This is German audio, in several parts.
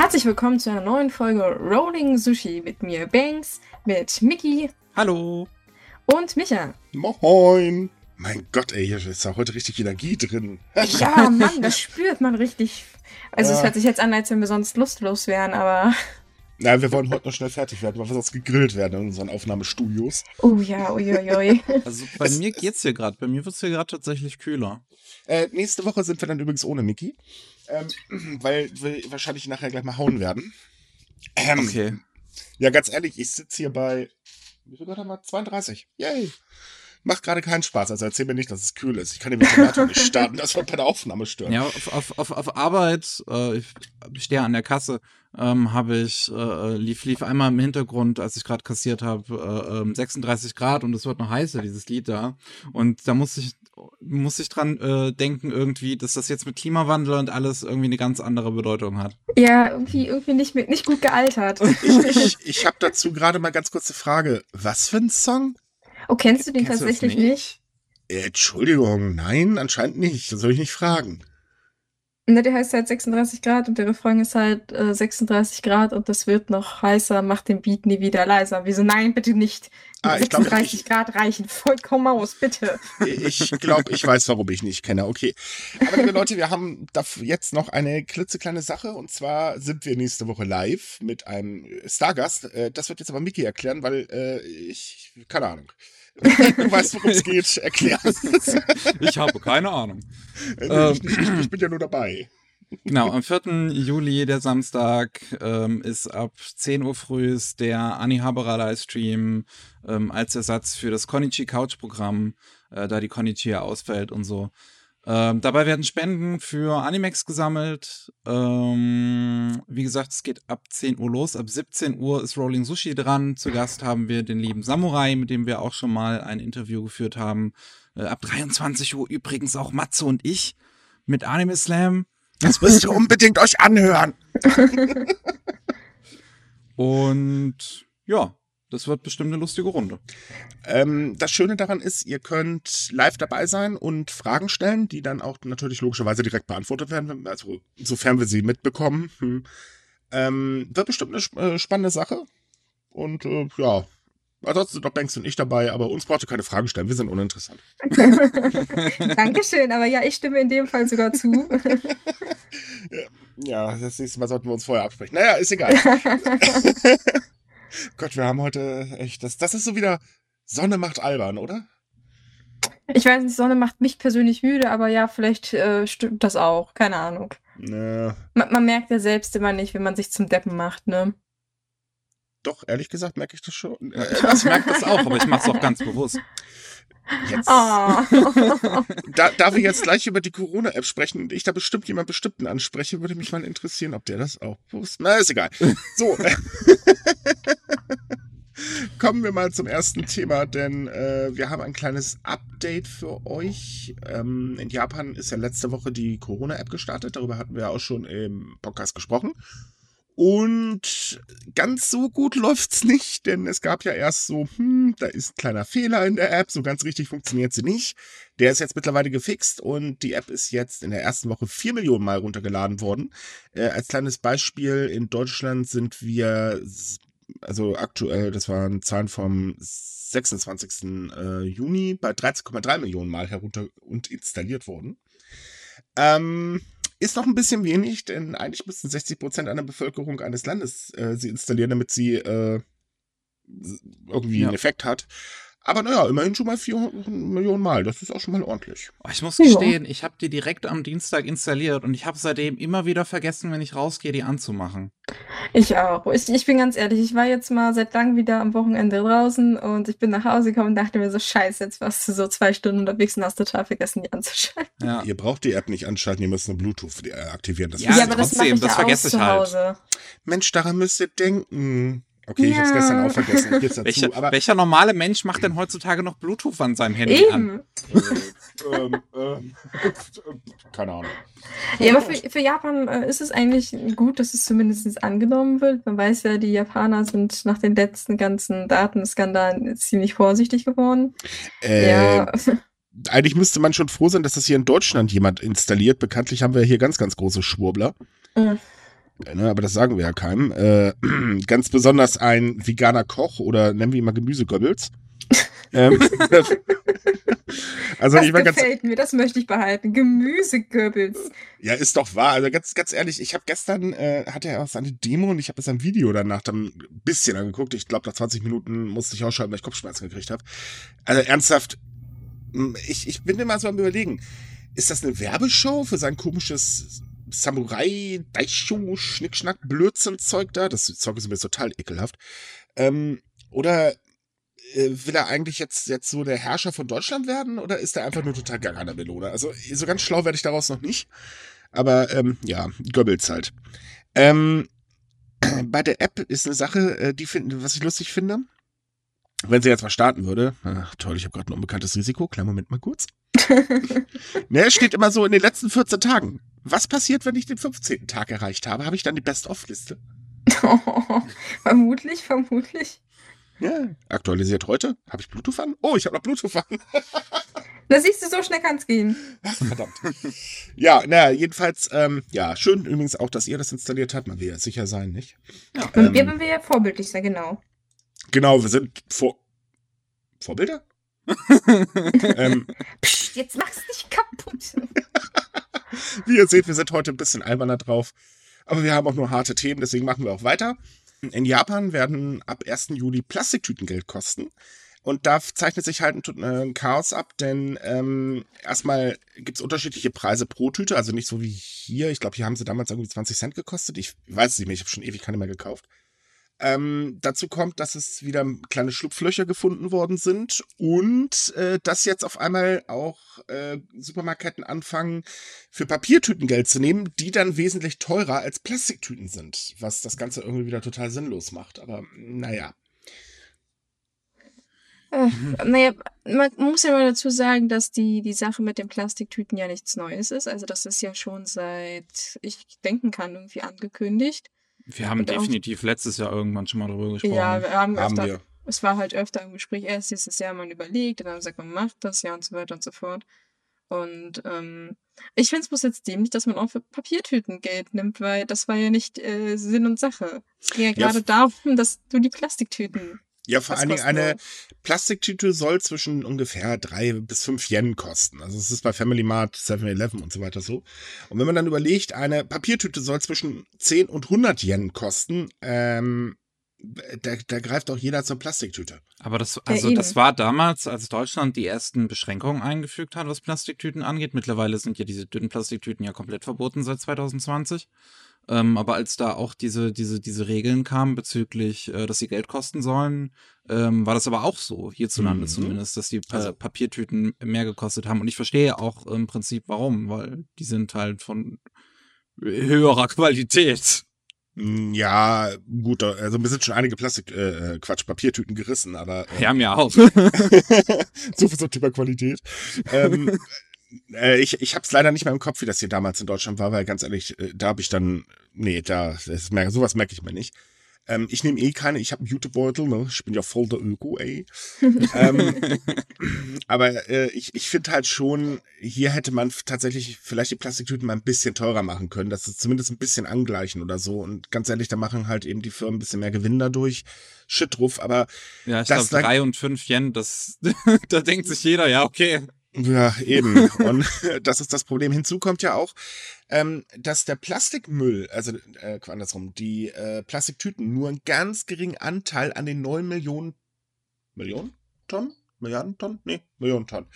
Herzlich willkommen zu einer neuen Folge Rolling Sushi mit mir, Banks, mit Mickey. Hallo. Und Micha. Moin. Mein Gott, ey, hier ist ja heute richtig Energie drin. ja, Mann, das spürt man richtig. Also, ja. es hört sich jetzt an, als wenn wir sonst lustlos wären, aber. Na, wir wollen heute noch schnell fertig werden, weil wir sonst gegrillt werden in unseren Aufnahmestudios. Oh ja, uiuiui. Also bei mir geht's hier gerade. Bei mir wird's hier gerade tatsächlich kühler. Äh, nächste Woche sind wir dann übrigens ohne Mickey. Ähm, weil wir wahrscheinlich nachher gleich mal hauen werden. Ähm, okay. Ja, ganz ehrlich, ich sitze hier bei, wie viel Gott haben wir? 32. Yay macht gerade keinen Spaß. Also erzähl mir nicht, dass es kühl ist. Ich kann den Ventilator nicht starten. Das wird bei der Aufnahme stören. Ja, auf, auf, auf, auf Arbeit, äh, ich stehe an der Kasse, ähm, habe ich, äh, lief, lief einmal im Hintergrund, als ich gerade kassiert habe, äh, 36 ähm, Grad und es wird noch heißer, dieses Lied da. Und da muss ich, muss ich dran äh, denken irgendwie, dass das jetzt mit Klimawandel und alles irgendwie eine ganz andere Bedeutung hat. Ja, irgendwie, irgendwie nicht, nicht gut gealtert. ich ich, ich habe dazu gerade mal ganz kurze Frage. Was für ein Song? Oh, kennst du den kennst tatsächlich nicht? nicht? Äh, Entschuldigung, nein, anscheinend nicht. Das soll ich nicht fragen. Ne, der heißt halt 36 Grad und der Refrain ist halt äh, 36 Grad und das wird noch heißer, macht den Beat nie wieder leiser. Wieso? Nein, bitte nicht. Ah, 36 glaub, Grad reichen vollkommen aus, bitte. Ich glaube, ich weiß, warum ich nicht kenne. Okay. Aber liebe Leute, wir haben jetzt noch eine klitzekleine Sache und zwar sind wir nächste Woche live mit einem Stargast. Äh, das wird jetzt aber Miki erklären, weil äh, ich, keine Ahnung. Du weißt, worum es geht. Erklär es. Ich habe keine Ahnung. Äh, ähm, ich, ich, ich, bin ja nur dabei. Genau, am 4. Juli, der Samstag, ähm, ist ab 10 Uhr früh der Anihabara Livestream ähm, als Ersatz für das Konichi Couch Programm, äh, da die Konichi ja ausfällt und so. Ähm, dabei werden Spenden für Animex gesammelt. Ähm, wie gesagt, es geht ab 10 Uhr los. Ab 17 Uhr ist Rolling Sushi dran. Zu Gast haben wir den lieben Samurai, mit dem wir auch schon mal ein Interview geführt haben. Äh, ab 23 Uhr übrigens auch Matze und ich mit Anime Slam. Das müsst ihr unbedingt euch anhören. und ja, das wird bestimmt eine lustige Runde. Ähm, das Schöne daran ist, ihr könnt live dabei sein und Fragen stellen, die dann auch natürlich logischerweise direkt beantwortet werden, also sofern wir sie mitbekommen. Hm. Ähm, wird bestimmt eine äh, spannende Sache. Und äh, ja, ansonsten sind doch Banks und ich dabei, aber uns braucht ihr keine Fragen stellen, wir sind uninteressant. Dankeschön, aber ja, ich stimme in dem Fall sogar zu. ja, das nächste Mal sollten wir uns vorher absprechen. Naja, ist egal. Gott, wir haben heute echt, das, das ist so wieder Sonne macht albern, oder? Ich weiß nicht, Sonne macht mich persönlich müde, aber ja, vielleicht äh, stimmt das auch. Keine Ahnung. Ja. Man, man, merkt ja selbst immer nicht, wenn man sich zum Deppen macht, ne? Doch, ehrlich gesagt merke ich das schon. Ich merke das auch, aber ich mache es auch ganz bewusst. Jetzt. Oh. da, da wir jetzt gleich über die Corona-App sprechen und ich da bestimmt jemand bestimmten anspreche, würde mich mal interessieren, ob der das auch wusste. Na, ist egal. So. Kommen wir mal zum ersten Thema, denn äh, wir haben ein kleines Update für euch. Ähm, in Japan ist ja letzte Woche die Corona-App gestartet. Darüber hatten wir auch schon im Podcast gesprochen. Und ganz so gut läuft's nicht, denn es gab ja erst so, hm, da ist ein kleiner Fehler in der App, so ganz richtig funktioniert sie nicht. Der ist jetzt mittlerweile gefixt und die App ist jetzt in der ersten Woche vier Millionen Mal runtergeladen worden. Äh, als kleines Beispiel, in Deutschland sind wir, also aktuell, das waren Zahlen vom 26. Äh, Juni, bei 13,3 Millionen Mal herunter und installiert worden. Ähm, ist noch ein bisschen wenig, denn eigentlich müssten 60 Prozent einer Bevölkerung eines Landes äh, sie installieren, damit sie äh, irgendwie ja. einen Effekt hat. Aber naja, immerhin schon mal 4 Millionen Mal. Das ist auch schon mal ordentlich. Oh, ich muss gestehen, ja. ich habe die direkt am Dienstag installiert und ich habe seitdem immer wieder vergessen, wenn ich rausgehe, die anzumachen. Ich auch. Ich, ich bin ganz ehrlich, ich war jetzt mal seit langem wieder am Wochenende draußen und ich bin nach Hause gekommen und dachte mir so, scheiße, jetzt warst du so zwei Stunden unterwegs und hast total vergessen, die anzuschalten. Ja. Ihr braucht die App nicht anschalten, ihr müsst eine Bluetooth aktivieren. Das ja, ja aber trotzdem, das, das vergesse ich halt. Mensch, daran müsst ihr denken. Okay, ja. ich hab's gestern auch vergessen. Ich dazu, welcher, aber welcher normale Mensch macht denn heutzutage noch Bluetooth an seinem Handy Eben. an? Äh, ähm, ähm, keine Ahnung. Ja, aber für, für Japan äh, ist es eigentlich gut, dass es zumindest angenommen wird. Man weiß ja, die Japaner sind nach den letzten ganzen Datenskandalen ziemlich vorsichtig geworden. Äh, ja. Eigentlich müsste man schon froh sein, dass das hier in Deutschland jemand installiert. Bekanntlich haben wir hier ganz, ganz große Schwurbler. Mhm. Ne, aber das sagen wir ja keinem, äh, ganz besonders ein veganer Koch oder nennen wir ihn mal Gemüsegöbbels. ähm, also das ich gefällt ganz, mir, das möchte ich behalten. Gemüsegöbbels. Ja, ist doch wahr. Also ganz, ganz ehrlich, ich habe gestern, äh, hatte er auch seine Demo und ich habe ein Video danach dann ein bisschen angeguckt. Ich glaube, nach 20 Minuten musste ich ausschalten, weil ich Kopfschmerzen gekriegt habe. Also ernsthaft, ich, ich bin immer so am überlegen, ist das eine Werbeshow für sein komisches Samurai, Daisho, Schnickschnack, Blödsinn-Zeug da? Das Zeug ist mir total ekelhaft. Ähm, oder äh, will er eigentlich jetzt, jetzt so der Herrscher von Deutschland werden oder ist er einfach nur total gar der Melone? Also so ganz schlau werde ich daraus noch nicht. Aber ähm, ja, Goebbels halt. Ähm, bei der App ist eine Sache, äh, die finden, was ich lustig finde. Wenn sie jetzt mal starten würde, ach, toll, ich habe gerade ein unbekanntes Risiko, kleinen Moment mal kurz. ne, steht immer so in den letzten 14 Tagen. Was passiert, wenn ich den 15. Tag erreicht habe? Habe ich dann die Best-of-Liste? Oh, vermutlich, vermutlich. Ja, aktualisiert heute. Habe ich Bluetooth an? Oh, ich habe noch Bluetooth an. da siehst du, so schnell kann es gehen. Verdammt. ja, naja, jedenfalls, ähm, ja, schön übrigens auch, dass ihr das installiert habt. Man will ja sicher sein, nicht? Ja, ähm, wir wollen ja vorbildlich sein, genau. Genau, wir sind vor Vorbilder? ähm, Psst, jetzt mach's nicht kaputt. Wie ihr seht, wir sind heute ein bisschen alberner drauf. Aber wir haben auch nur harte Themen, deswegen machen wir auch weiter. In Japan werden ab 1. Juli Plastiktüten Geld kosten. Und da zeichnet sich halt ein, äh, ein Chaos ab, denn ähm, erstmal gibt es unterschiedliche Preise pro Tüte, also nicht so wie hier. Ich glaube, hier haben sie damals irgendwie 20 Cent gekostet. Ich weiß es nicht mehr, ich habe schon ewig keine mehr gekauft. Ähm, dazu kommt, dass es wieder kleine Schlupflöcher gefunden worden sind und äh, dass jetzt auf einmal auch äh, Supermarktketten anfangen, für Papiertüten Geld zu nehmen, die dann wesentlich teurer als Plastiktüten sind, was das Ganze irgendwie wieder total sinnlos macht. Aber naja. Äh, naja, man muss ja mal dazu sagen, dass die, die Sache mit den Plastiktüten ja nichts Neues ist. Also das ist ja schon seit ich denken kann irgendwie angekündigt. Wir haben und definitiv auch, letztes Jahr irgendwann schon mal darüber gesprochen. Ja, wir haben, haben öfter, wir. es war halt öfter im Gespräch, erst dieses Jahr man überlegt, dann haben wir gesagt, man macht das ja und so weiter und so fort. Und ähm, ich finde es bloß jetzt dämlich, dass man auch für Papiertüten Geld nimmt, weil das war ja nicht äh, Sinn und Sache. Es ging ja gerade ja, darum, dass du die Plastiktüten ja, vor allen Dingen eine Plastiktüte soll zwischen ungefähr drei bis fünf Yen kosten. Also es ist bei Family Mart, 7-Eleven und so weiter so. Und wenn man dann überlegt, eine Papiertüte soll zwischen 10 und 100 Yen kosten, ähm, da, da greift auch jeder zur Plastiktüte. Aber das, also das war damals, als Deutschland die ersten Beschränkungen eingefügt hat, was Plastiktüten angeht. Mittlerweile sind ja diese dünnen Plastiktüten ja komplett verboten seit 2020. Ähm, aber als da auch diese, diese, diese Regeln kamen bezüglich, äh, dass sie Geld kosten sollen, ähm, war das aber auch so, hierzulande mhm. zumindest, dass die pa also. Papiertüten mehr gekostet haben. Und ich verstehe auch im Prinzip warum, weil die sind halt von höherer Qualität. Hm, ja, gut, also mir sind schon einige Plastik, äh, äh Quatsch, Papiertüten gerissen, aber. Äh, ja, mir auch. so viel zum Thema Qualität. ähm, äh, ich ich habe es leider nicht mehr im Kopf, wie das hier damals in Deutschland war, weil ganz ehrlich, äh, da habe ich dann, nee, da, das merke, sowas merke ich mir nicht. Ähm, ich nehme eh keine, ich habe einen Jutebeutel, ne? ich bin ja voll der Öko, ey. ähm, aber äh, ich, ich finde halt schon, hier hätte man tatsächlich vielleicht die Plastiktüten mal ein bisschen teurer machen können, dass es zumindest ein bisschen angleichen oder so. Und ganz ehrlich, da machen halt eben die Firmen ein bisschen mehr Gewinn dadurch. Shit drauf, aber. Ja, ich glaube, drei und fünf Yen, das, da denkt sich jeder, ja, okay. Ja, eben. Und das ist das Problem. Hinzu kommt ja auch, ähm, dass der Plastikmüll, also äh, andersrum, die äh, Plastiktüten nur einen ganz geringen Anteil an den neun Millionen Millionen Tonnen? Milliarden Tonnen? Nee, Millionen Tonnen.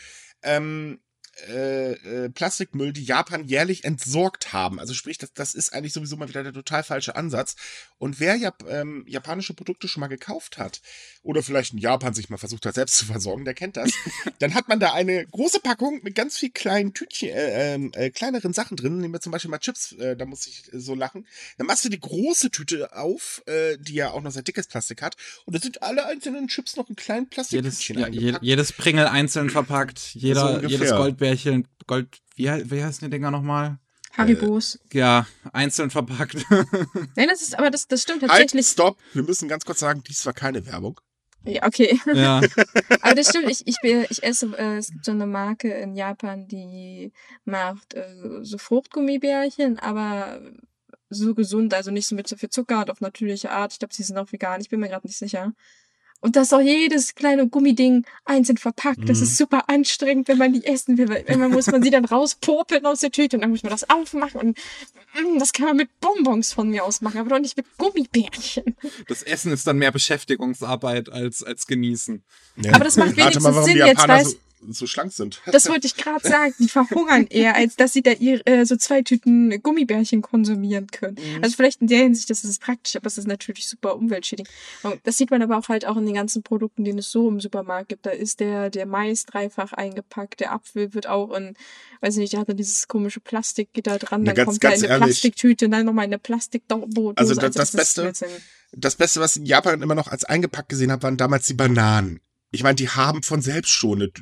Ähm, äh, äh, Plastikmüll, die Japan jährlich entsorgt haben. Also sprich, das, das ist eigentlich sowieso mal wieder der total falsche Ansatz. Und wer Jap ähm, japanische Produkte schon mal gekauft hat oder vielleicht in Japan sich mal versucht hat, selbst zu versorgen, der kennt das. dann hat man da eine große Packung mit ganz viel kleinen Tütchen, äh, ähm, äh, kleineren Sachen drin. Nehmen wir zum Beispiel mal Chips, äh, da muss ich so lachen. Dann machst du die große Tüte auf, äh, die ja auch noch sehr dickes Plastik hat. Und da sind alle einzelnen Chips noch in kleinen Plastiktütchen jedes, ja, jedes Pringel einzeln verpackt, jeder, so jedes Goldbärchen, Gold, wie, wie heißen die Dinger nochmal? Haribos. Äh, ja, einzeln verpackt. Nein, das ist, aber das, das stimmt tatsächlich. Halt, stopp! Wir müssen ganz kurz sagen, dies war keine Werbung. Ja, okay. Ja. Aber das stimmt, ich, ich, ich esse, äh, es gibt so eine Marke in Japan, die macht äh, so Fruchtgummibärchen, aber so gesund, also nicht so mit so viel Zucker und auf natürliche Art. Ich glaube, sie sind auch vegan, ich bin mir gerade nicht sicher. Und das ist auch jedes kleine Gummiding einzeln verpackt. Das mhm. ist super anstrengend, wenn man die essen will. Wenn man muss man sie dann rauspopeln aus der Tüte und dann muss man das aufmachen. Und mm, das kann man mit Bonbons von mir aus machen, aber doch nicht mit Gummibärchen. Das Essen ist dann mehr Beschäftigungsarbeit als, als Genießen. Ja. Aber das macht wenigstens mal, Sinn jetzt, weißt so schlank sind. Das wollte ich gerade sagen. Die verhungern eher, als dass sie da ihr, äh, so zwei Tüten Gummibärchen konsumieren können. Mhm. Also vielleicht in der Hinsicht, das ist praktisch, aber es ist natürlich super umweltschädigend. Das sieht man aber auch halt auch in den ganzen Produkten, die es so im Supermarkt gibt. Da ist der, der Mais dreifach eingepackt, der Apfel wird auch in, weiß ich nicht, der hat dann dieses komische Plastik geht da dran, dann ganz, kommt er in eine ehrlich. Plastiktüte, dann nochmal in eine Plastikdose. Also, das, also das, das Beste, das Beste, was ich in Japan immer noch als eingepackt gesehen habe, waren damals die Bananen. Ich meine, die haben von selbst schon eine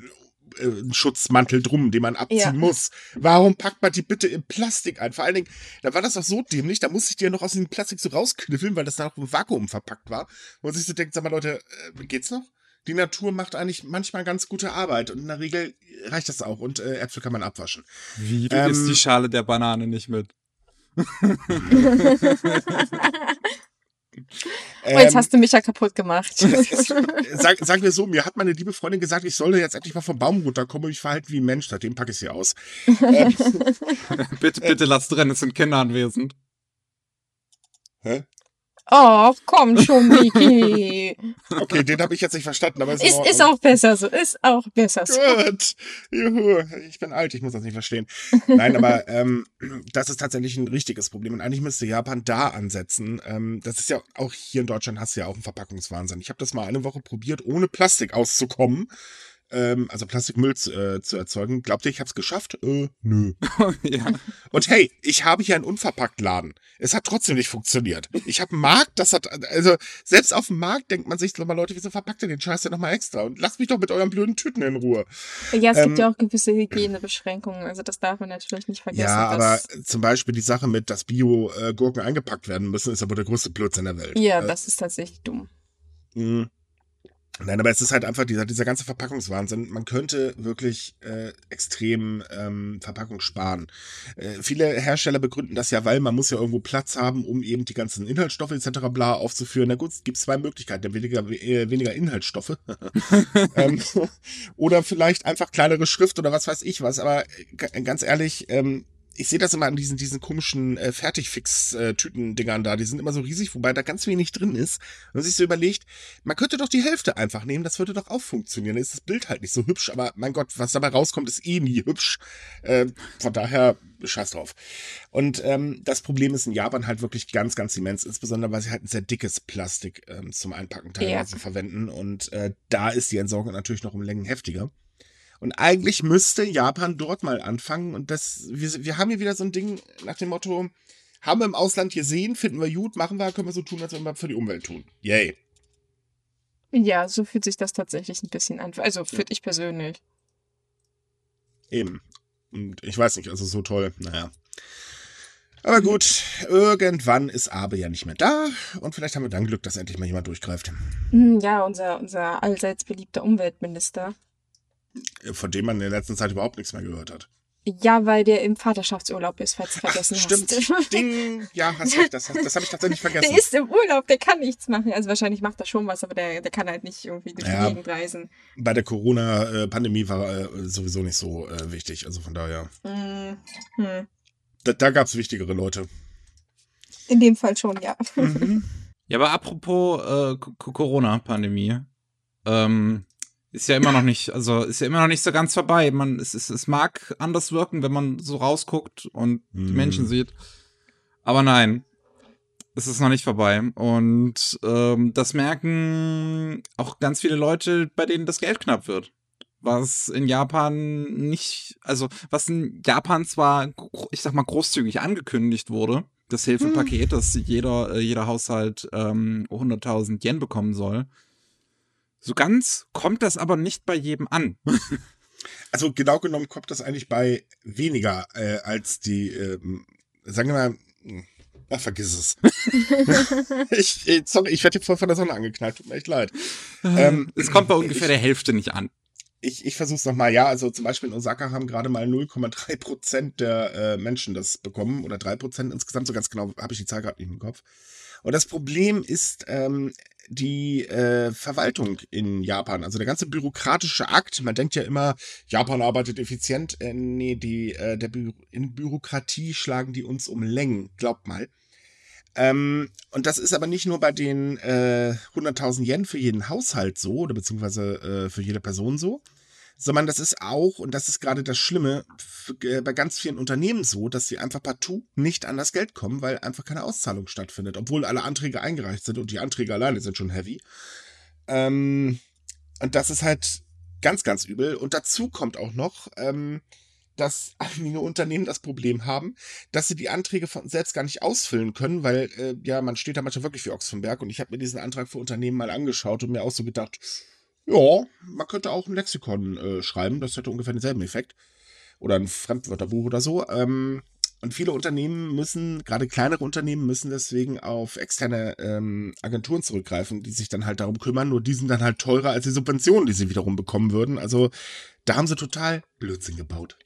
äh, einen Schutzmantel drum, den man abziehen ja. muss. Warum packt man die bitte in Plastik ein? Vor allen Dingen, da war das doch so dämlich, da musste ich die ja noch aus dem Plastik so rauskniffeln, weil das da noch im Vakuum verpackt war. Wo man sich so denkt, sag mal Leute, äh, geht's noch? Die Natur macht eigentlich manchmal ganz gute Arbeit und in der Regel reicht das auch und äh, Äpfel kann man abwaschen. Wie, du ähm, isst die Schale der Banane nicht mit? Oh, jetzt ähm, hast du mich ja kaputt gemacht. sag, sagen wir so, mir hat meine liebe Freundin gesagt, ich solle jetzt endlich mal vom Baum runterkommen und mich verhalten wie ein Mensch. Seitdem packe ich sie aus. ähm, bitte, bitte lass drin, es sind Kinder anwesend. Hä? Oh, komm schon, Miki. okay, den habe ich jetzt nicht verstanden, aber ist, ist, ist auch besser so, ist auch besser so. Gut. Juhu, ich bin alt, ich muss das nicht verstehen. Nein, aber ähm, das ist tatsächlich ein richtiges Problem und eigentlich müsste Japan da ansetzen. Ähm, das ist ja auch hier in Deutschland hast du ja auch einen Verpackungswahnsinn. Ich habe das mal eine Woche probiert, ohne Plastik auszukommen ähm, also Plastikmüll zu, äh, zu erzeugen. Glaubt ihr, ich habe es geschafft? Äh, nö. ja. Und hey, ich habe hier einen Unverpacktladen. Es hat trotzdem nicht funktioniert. Ich habe einen Markt, das hat, also selbst auf dem Markt denkt man sich so mal, Leute, wieso verpackt ihr den Scheiß denn nochmal extra? Und lasst mich doch mit euren blöden Tüten in Ruhe. Ja, es ähm, gibt ja auch gewisse Hygienebeschränkungen, also das darf man natürlich nicht vergessen. Ja, aber zum Beispiel die Sache mit, dass Bio-Gurken eingepackt werden müssen, ist aber der größte Blödsinn der Welt. Ja, äh, das ist tatsächlich dumm. Mh. Nein, aber es ist halt einfach dieser, dieser ganze Verpackungswahnsinn. Man könnte wirklich äh, extrem ähm, Verpackung sparen. Äh, viele Hersteller begründen das ja, weil man muss ja irgendwo Platz haben, um eben die ganzen Inhaltsstoffe etc. bla aufzuführen. Na gut, es gibt zwei Möglichkeiten. Weniger, äh, weniger Inhaltsstoffe. ähm, oder vielleicht einfach kleinere Schrift oder was weiß ich was. Aber äh, ganz ehrlich, ähm, ich sehe das immer an diesen, diesen komischen äh, Fertigfix-Tüten-Dingern da. Die sind immer so riesig, wobei da ganz wenig drin ist. Und man sich so überlegt, man könnte doch die Hälfte einfach nehmen, das würde doch auch funktionieren. Dann ist das Bild halt nicht so hübsch, aber mein Gott, was dabei rauskommt, ist eh nie hübsch. Äh, von daher, scheiß drauf. Und ähm, das Problem ist in Japan halt wirklich ganz, ganz immens, insbesondere weil sie halt ein sehr dickes Plastik ähm, zum Einpacken teilweise ja. verwenden. Und äh, da ist die Entsorgung natürlich noch um Längen heftiger. Und eigentlich müsste Japan dort mal anfangen. Und das, wir, wir haben hier wieder so ein Ding nach dem Motto, haben wir im Ausland gesehen, finden wir gut, machen wir, können wir so tun, als wenn wir für die Umwelt tun. Yay. Ja, so fühlt sich das tatsächlich ein bisschen an. Also für ja. ich persönlich. Eben. Und ich weiß nicht, also so toll, naja. Aber gut, irgendwann ist Abe ja nicht mehr da und vielleicht haben wir dann Glück, dass endlich mal jemand durchgreift. Hm, ja, unser, unser allseits beliebter Umweltminister. Von dem man in der letzten Zeit überhaupt nichts mehr gehört hat. Ja, weil der im Vaterschaftsurlaub ist, falls du vergessen Ach, stimmt. hast. Stimmt. Ding. Ja, hast recht, das, das habe ich tatsächlich vergessen. Der ist im Urlaub, der kann nichts machen. Also wahrscheinlich macht er schon was, aber der, der kann halt nicht irgendwie durch ja, die Gegend reisen. Bei der Corona-Pandemie war er äh, sowieso nicht so äh, wichtig. Also von daher. Mm, hm. Da, da gab es wichtigere Leute. In dem Fall schon, ja. Mhm. Ja, aber apropos äh, Corona-Pandemie. Ähm, ist ja immer noch nicht, also ist ja immer noch nicht so ganz vorbei. Man, es, es, es mag anders wirken, wenn man so rausguckt und mm. die Menschen mhm. sieht. Aber nein, es ist noch nicht vorbei. Und ähm, das merken auch ganz viele Leute, bei denen das Geld knapp wird. Was in Japan nicht, also was in Japan zwar, ich sag mal, großzügig angekündigt wurde, das Hilfepaket, hm. dass jeder, äh, jeder Haushalt ähm, 100.000 Yen bekommen soll so ganz kommt das aber nicht bei jedem an. also genau genommen kommt das eigentlich bei weniger äh, als die, äh, sagen wir mal, Ach, vergiss es. ich, sorry, ich werde hier voll von der Sonne angeknallt, tut mir echt leid. Ähm, es kommt bei ungefähr ich, der Hälfte nicht an. ich, ich versuche es nochmal. Ja, also zum Beispiel in Osaka haben gerade mal 0,3 Prozent der äh, Menschen das bekommen oder 3 Prozent insgesamt. So ganz genau habe ich die Zahl gerade nicht im Kopf. Und das Problem ist ähm, die äh, Verwaltung in Japan. Also der ganze bürokratische Akt. Man denkt ja immer, Japan arbeitet effizient. Äh, nee, die, äh, der Bü in Bürokratie schlagen die uns um Längen. Glaubt mal. Ähm, und das ist aber nicht nur bei den äh, 100.000 Yen für jeden Haushalt so, oder beziehungsweise äh, für jede Person so, sondern das ist auch, und das ist gerade das Schlimme, bei ganz vielen Unternehmen so, dass sie einfach partout nicht an das Geld kommen, weil einfach keine Auszahlung stattfindet, obwohl alle Anträge eingereicht sind und die Anträge alleine sind schon heavy. Ähm, und das ist halt ganz, ganz übel. Und dazu kommt auch noch, ähm, dass einige Unternehmen das Problem haben, dass sie die Anträge von selbst gar nicht ausfüllen können, weil äh, ja, man steht da manchmal wirklich wie Ochs vom Berg und ich habe mir diesen Antrag für Unternehmen mal angeschaut und mir auch so gedacht, ja, man könnte auch ein Lexikon äh, schreiben, das hätte ungefähr denselben Effekt. Oder ein Fremdwörterbuch oder so. Ähm, und viele Unternehmen müssen, gerade kleinere Unternehmen, müssen deswegen auf externe ähm, Agenturen zurückgreifen, die sich dann halt darum kümmern. Nur die sind dann halt teurer als die Subventionen, die sie wiederum bekommen würden. Also da haben sie total Blödsinn gebaut.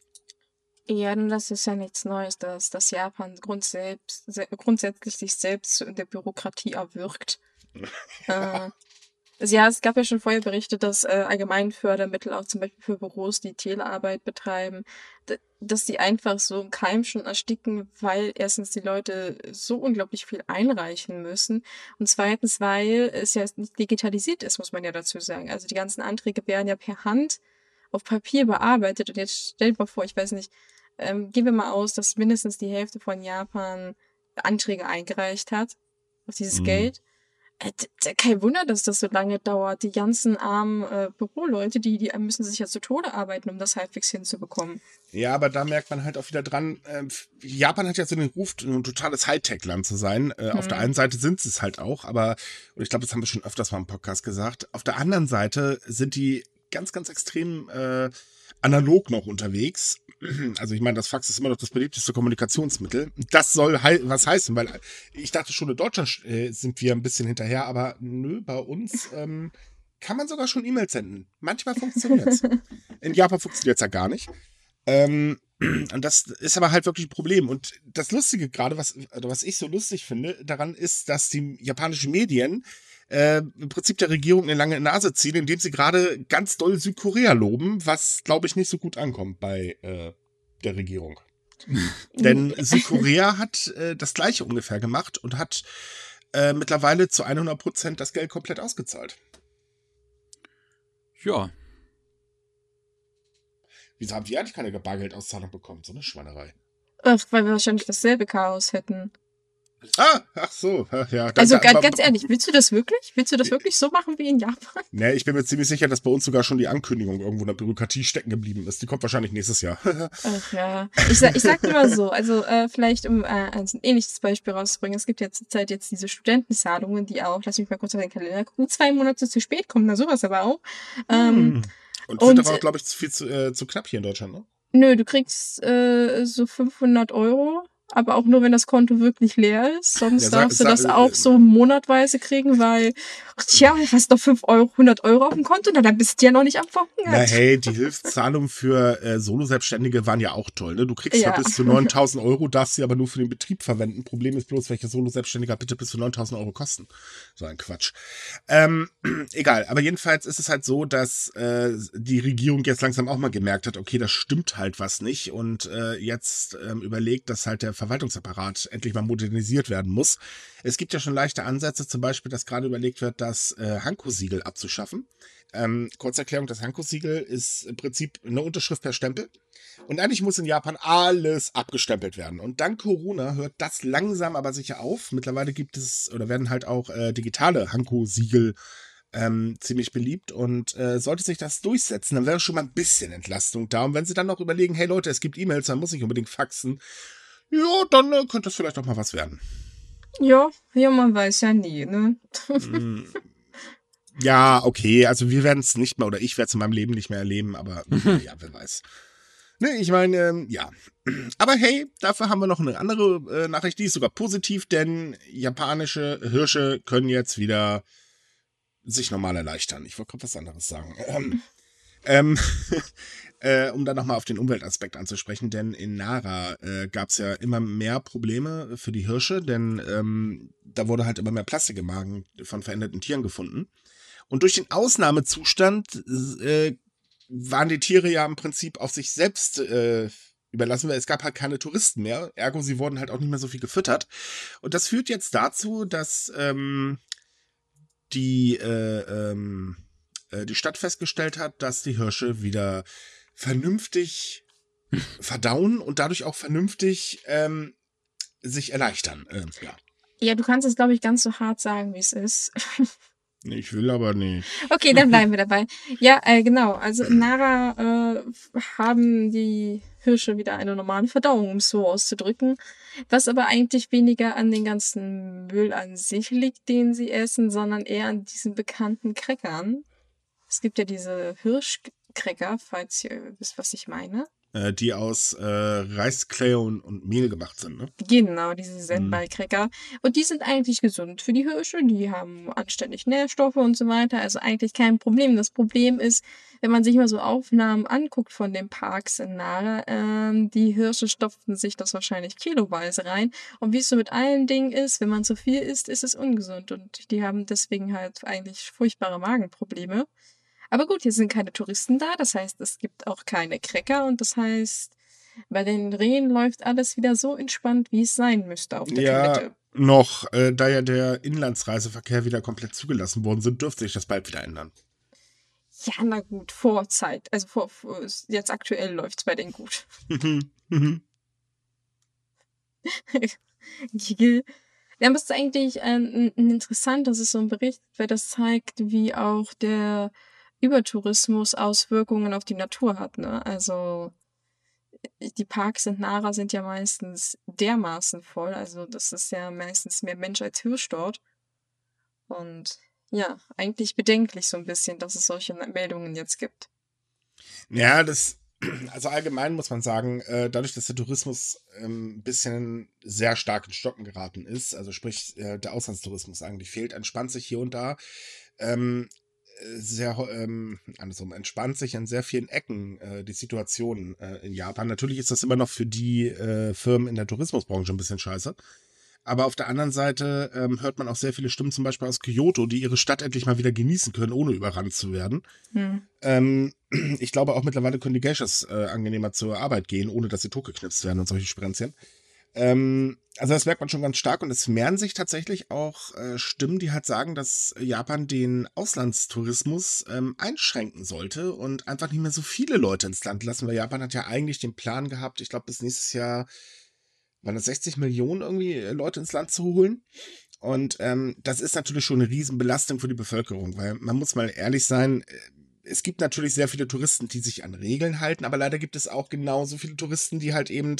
Ja, das ist ja nichts Neues, dass, dass Japan grundsätzlich, grundsätzlich sich selbst in der Bürokratie erwürgt. äh, also ja, es gab ja schon vorher Berichte, dass äh, Allgemeinfördermittel auch zum Beispiel für Büros, die Telearbeit betreiben, dass die einfach so im Keim schon ersticken, weil erstens die Leute so unglaublich viel einreichen müssen und zweitens, weil es ja nicht digitalisiert ist, muss man ja dazu sagen. Also die ganzen Anträge werden ja per Hand auf Papier bearbeitet und jetzt stellt mal vor, ich weiß nicht, ähm, gehen wir mal aus, dass mindestens die Hälfte von Japan Anträge eingereicht hat auf dieses mhm. Geld. Äh, kein Wunder, dass das so lange dauert. Die ganzen armen äh, Büroleute, die, die müssen sich ja zu Tode arbeiten, um das halbwegs hinzubekommen. Ja, aber da merkt man halt auch wieder dran, äh, Japan hat ja so den Ruf, ein totales Hightech-Land zu sein. Äh, mhm. Auf der mhm. einen Seite sind sie es halt auch, aber, und ich glaube, das haben wir schon öfters mal im Podcast gesagt, auf der anderen Seite sind die ganz, ganz extrem äh, analog noch unterwegs. Also ich meine, das Fax ist immer noch das beliebteste Kommunikationsmittel. Das soll hei was heißen, weil ich dachte schon, in Deutschland äh, sind wir ein bisschen hinterher, aber nö, bei uns ähm, kann man sogar schon E-Mails senden. Manchmal funktioniert es. In Japan funktioniert es ja gar nicht. Ähm, und das ist aber halt wirklich ein Problem. Und das Lustige gerade, was, was ich so lustig finde, daran ist, dass die japanischen Medien äh, im Prinzip der Regierung eine lange Nase ziehen, indem sie gerade ganz doll Südkorea loben, was, glaube ich, nicht so gut ankommt bei äh, der Regierung. Denn Südkorea hat äh, das gleiche ungefähr gemacht und hat äh, mittlerweile zu 100 Prozent das Geld komplett ausgezahlt. Ja. Wieso haben die eigentlich keine Bargeldauszahlung bekommen? So eine Schweinerei. Ach, weil wir wahrscheinlich dasselbe Chaos hätten. Ah, ach so, ja. Also ganz, ganz ehrlich, willst du das wirklich? Willst du das wirklich so machen wie in Japan? Nee, ich bin mir ziemlich sicher, dass bei uns sogar schon die Ankündigung irgendwo in der Bürokratie stecken geblieben ist. Die kommt wahrscheinlich nächstes Jahr. ach ja. Ich, sag, ich sag dir mal so, also äh, vielleicht um äh, ein ähnliches Beispiel rauszubringen, es gibt ja zurzeit jetzt diese Studentenzahlungen, die auch, lass mich mal kurz auf den Kalender gucken, zwei Monate zu spät kommen, na sowas aber auch. Ähm, hm. und, und sind aber, glaube ich, zu viel zu, äh, zu knapp hier in Deutschland, ne? Nö, du kriegst äh, so 500 Euro aber auch nur, wenn das Konto wirklich leer ist. Sonst ja, sag, darfst du das auch äh, so monatweise kriegen, weil, tja, hast doch 5 Euro, 100 Euro auf dem Konto, na, dann bist du ja noch nicht am Verhungern. Na hey, die Hilfszahlungen für äh, Solo-Selbstständige waren ja auch toll. Ne? Du kriegst ja. bis zu 9000 Euro, darfst sie aber nur für den Betrieb verwenden. Problem ist bloß, welche Solo-Selbstständiger bitte bis zu 9000 Euro kosten. So ein Quatsch. Ähm, egal, aber jedenfalls ist es halt so, dass äh, die Regierung jetzt langsam auch mal gemerkt hat, okay, das stimmt halt was nicht und äh, jetzt ähm, überlegt, dass halt der Verwaltungsapparat endlich mal modernisiert werden muss. Es gibt ja schon leichte Ansätze, zum Beispiel, dass gerade überlegt wird, das äh, Hanko-Siegel abzuschaffen. Ähm, Kurzerklärung, das Hanko-Siegel ist im Prinzip eine Unterschrift per Stempel. Und eigentlich muss in Japan alles abgestempelt werden. Und dank Corona hört das langsam aber sicher auf. Mittlerweile gibt es oder werden halt auch äh, digitale Hanko-Siegel ähm, ziemlich beliebt. Und äh, sollte sich das durchsetzen, dann wäre schon mal ein bisschen Entlastung da. Und wenn sie dann noch überlegen, hey Leute, es gibt E-Mails, dann muss ich unbedingt faxen, ja, dann äh, könnte das vielleicht auch mal was werden. Ja, ja, man weiß ja nie, ne? Ja, okay, also wir werden es nicht mehr, oder ich werde es in meinem Leben nicht mehr erleben, aber ja, wer weiß. Ne, ich meine, ähm, ja. Aber hey, dafür haben wir noch eine andere äh, Nachricht, die ist sogar positiv, denn japanische Hirsche können jetzt wieder sich normal erleichtern. Ich wollte gerade was anderes sagen. Ähm, Ähm, äh, um dann nochmal auf den Umweltaspekt anzusprechen, denn in Nara äh, gab es ja immer mehr Probleme für die Hirsche, denn ähm, da wurde halt immer mehr Plastik im Magen von veränderten Tieren gefunden. Und durch den Ausnahmezustand äh, waren die Tiere ja im Prinzip auf sich selbst äh, überlassen, weil es gab halt keine Touristen mehr. Ergo, sie wurden halt auch nicht mehr so viel gefüttert. Und das führt jetzt dazu, dass ähm, die, äh, ähm, äh, die Stadt festgestellt hat, dass die Hirsche wieder vernünftig verdauen und dadurch auch vernünftig ähm, sich erleichtern. Äh, ja. ja, du kannst es, glaube ich, ganz so hart sagen, wie es ist. Ich will aber nicht. Okay, dann bleiben wir dabei. Ja, äh, genau. Also in Nara äh, haben die Hirsche wieder eine normale Verdauung, um es so auszudrücken. Was aber eigentlich weniger an den ganzen Müll an sich liegt, den sie essen, sondern eher an diesen bekannten Crackern. Es gibt ja diese Hirschcracker, falls ihr wisst, was ich meine. Äh, die aus äh, Reisklee und, und, Mehl gemacht sind, ne? Genau, diese Senbei-Cracker. Mhm. Und die sind eigentlich gesund für die Hirsche, die haben anständig Nährstoffe und so weiter, also eigentlich kein Problem. Das Problem ist, wenn man sich mal so Aufnahmen anguckt von den Parks in Nara, ähm, die Hirsche stopften sich das wahrscheinlich kiloweise rein. Und wie es so mit allen Dingen ist, wenn man zu viel isst, ist es ungesund. Und die haben deswegen halt eigentlich furchtbare Magenprobleme. Aber gut, hier sind keine Touristen da, das heißt, es gibt auch keine Cracker und das heißt, bei den Rehen läuft alles wieder so entspannt, wie es sein müsste auf der ja, Toilette. Noch, äh, da ja der Inlandsreiseverkehr wieder komplett zugelassen worden sind, dürfte sich das bald wieder ändern. Ja, na gut, Vorzeit. Also vor, vor jetzt aktuell läuft es bei denen gut. Gigel. Ja, aber es ist eigentlich äh, interessant, dass es so ein Bericht, weil das zeigt, wie auch der Übertourismus Auswirkungen auf die Natur hat. Ne? Also die Parks in Nara sind ja meistens dermaßen voll. Also das ist ja meistens mehr Mensch als Hirsch dort. Und ja, eigentlich bedenklich so ein bisschen, dass es solche Meldungen jetzt gibt. Ja, das, also allgemein muss man sagen, äh, dadurch, dass der Tourismus ähm, ein bisschen sehr stark in Stocken geraten ist, also sprich äh, der Auslandstourismus eigentlich fehlt, entspannt sich hier und da, ähm, sehr ähm, andersrum entspannt sich an sehr vielen Ecken äh, die Situation äh, in Japan. Natürlich ist das immer noch für die äh, Firmen in der Tourismusbranche ein bisschen scheiße. Aber auf der anderen Seite ähm, hört man auch sehr viele Stimmen, zum Beispiel aus Kyoto, die ihre Stadt endlich mal wieder genießen können, ohne überrannt zu werden. Hm. Ähm, ich glaube auch mittlerweile können die Geishas äh, angenehmer zur Arbeit gehen, ohne dass sie totgeknipst werden und solche Sprenzchen. Ähm, also das merkt man schon ganz stark und es mehren sich tatsächlich auch äh, Stimmen, die halt sagen, dass Japan den Auslandstourismus ähm, einschränken sollte und einfach nicht mehr so viele Leute ins Land lassen, weil Japan hat ja eigentlich den Plan gehabt, ich glaube bis nächstes Jahr waren das 60 Millionen irgendwie äh, Leute ins Land zu holen. Und ähm, das ist natürlich schon eine Riesenbelastung für die Bevölkerung, weil man muss mal ehrlich sein, äh, es gibt natürlich sehr viele Touristen, die sich an Regeln halten, aber leider gibt es auch genauso viele Touristen, die halt eben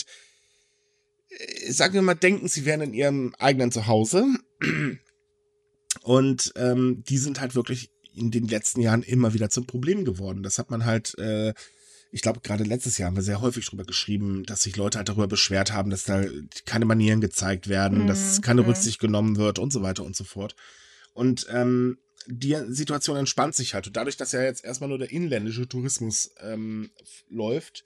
sagen wir mal, denken, sie wären in ihrem eigenen Zuhause. Und ähm, die sind halt wirklich in den letzten Jahren immer wieder zum Problem geworden. Das hat man halt, äh, ich glaube, gerade letztes Jahr haben wir sehr häufig drüber geschrieben, dass sich Leute halt darüber beschwert haben, dass da keine Manieren gezeigt werden, mhm. dass keine. Rücksicht genommen wird und so weiter und so fort. Und ähm, die Situation entspannt sich halt. Und dadurch, dass ja jetzt erstmal nur der inländische Tourismus ähm, läuft,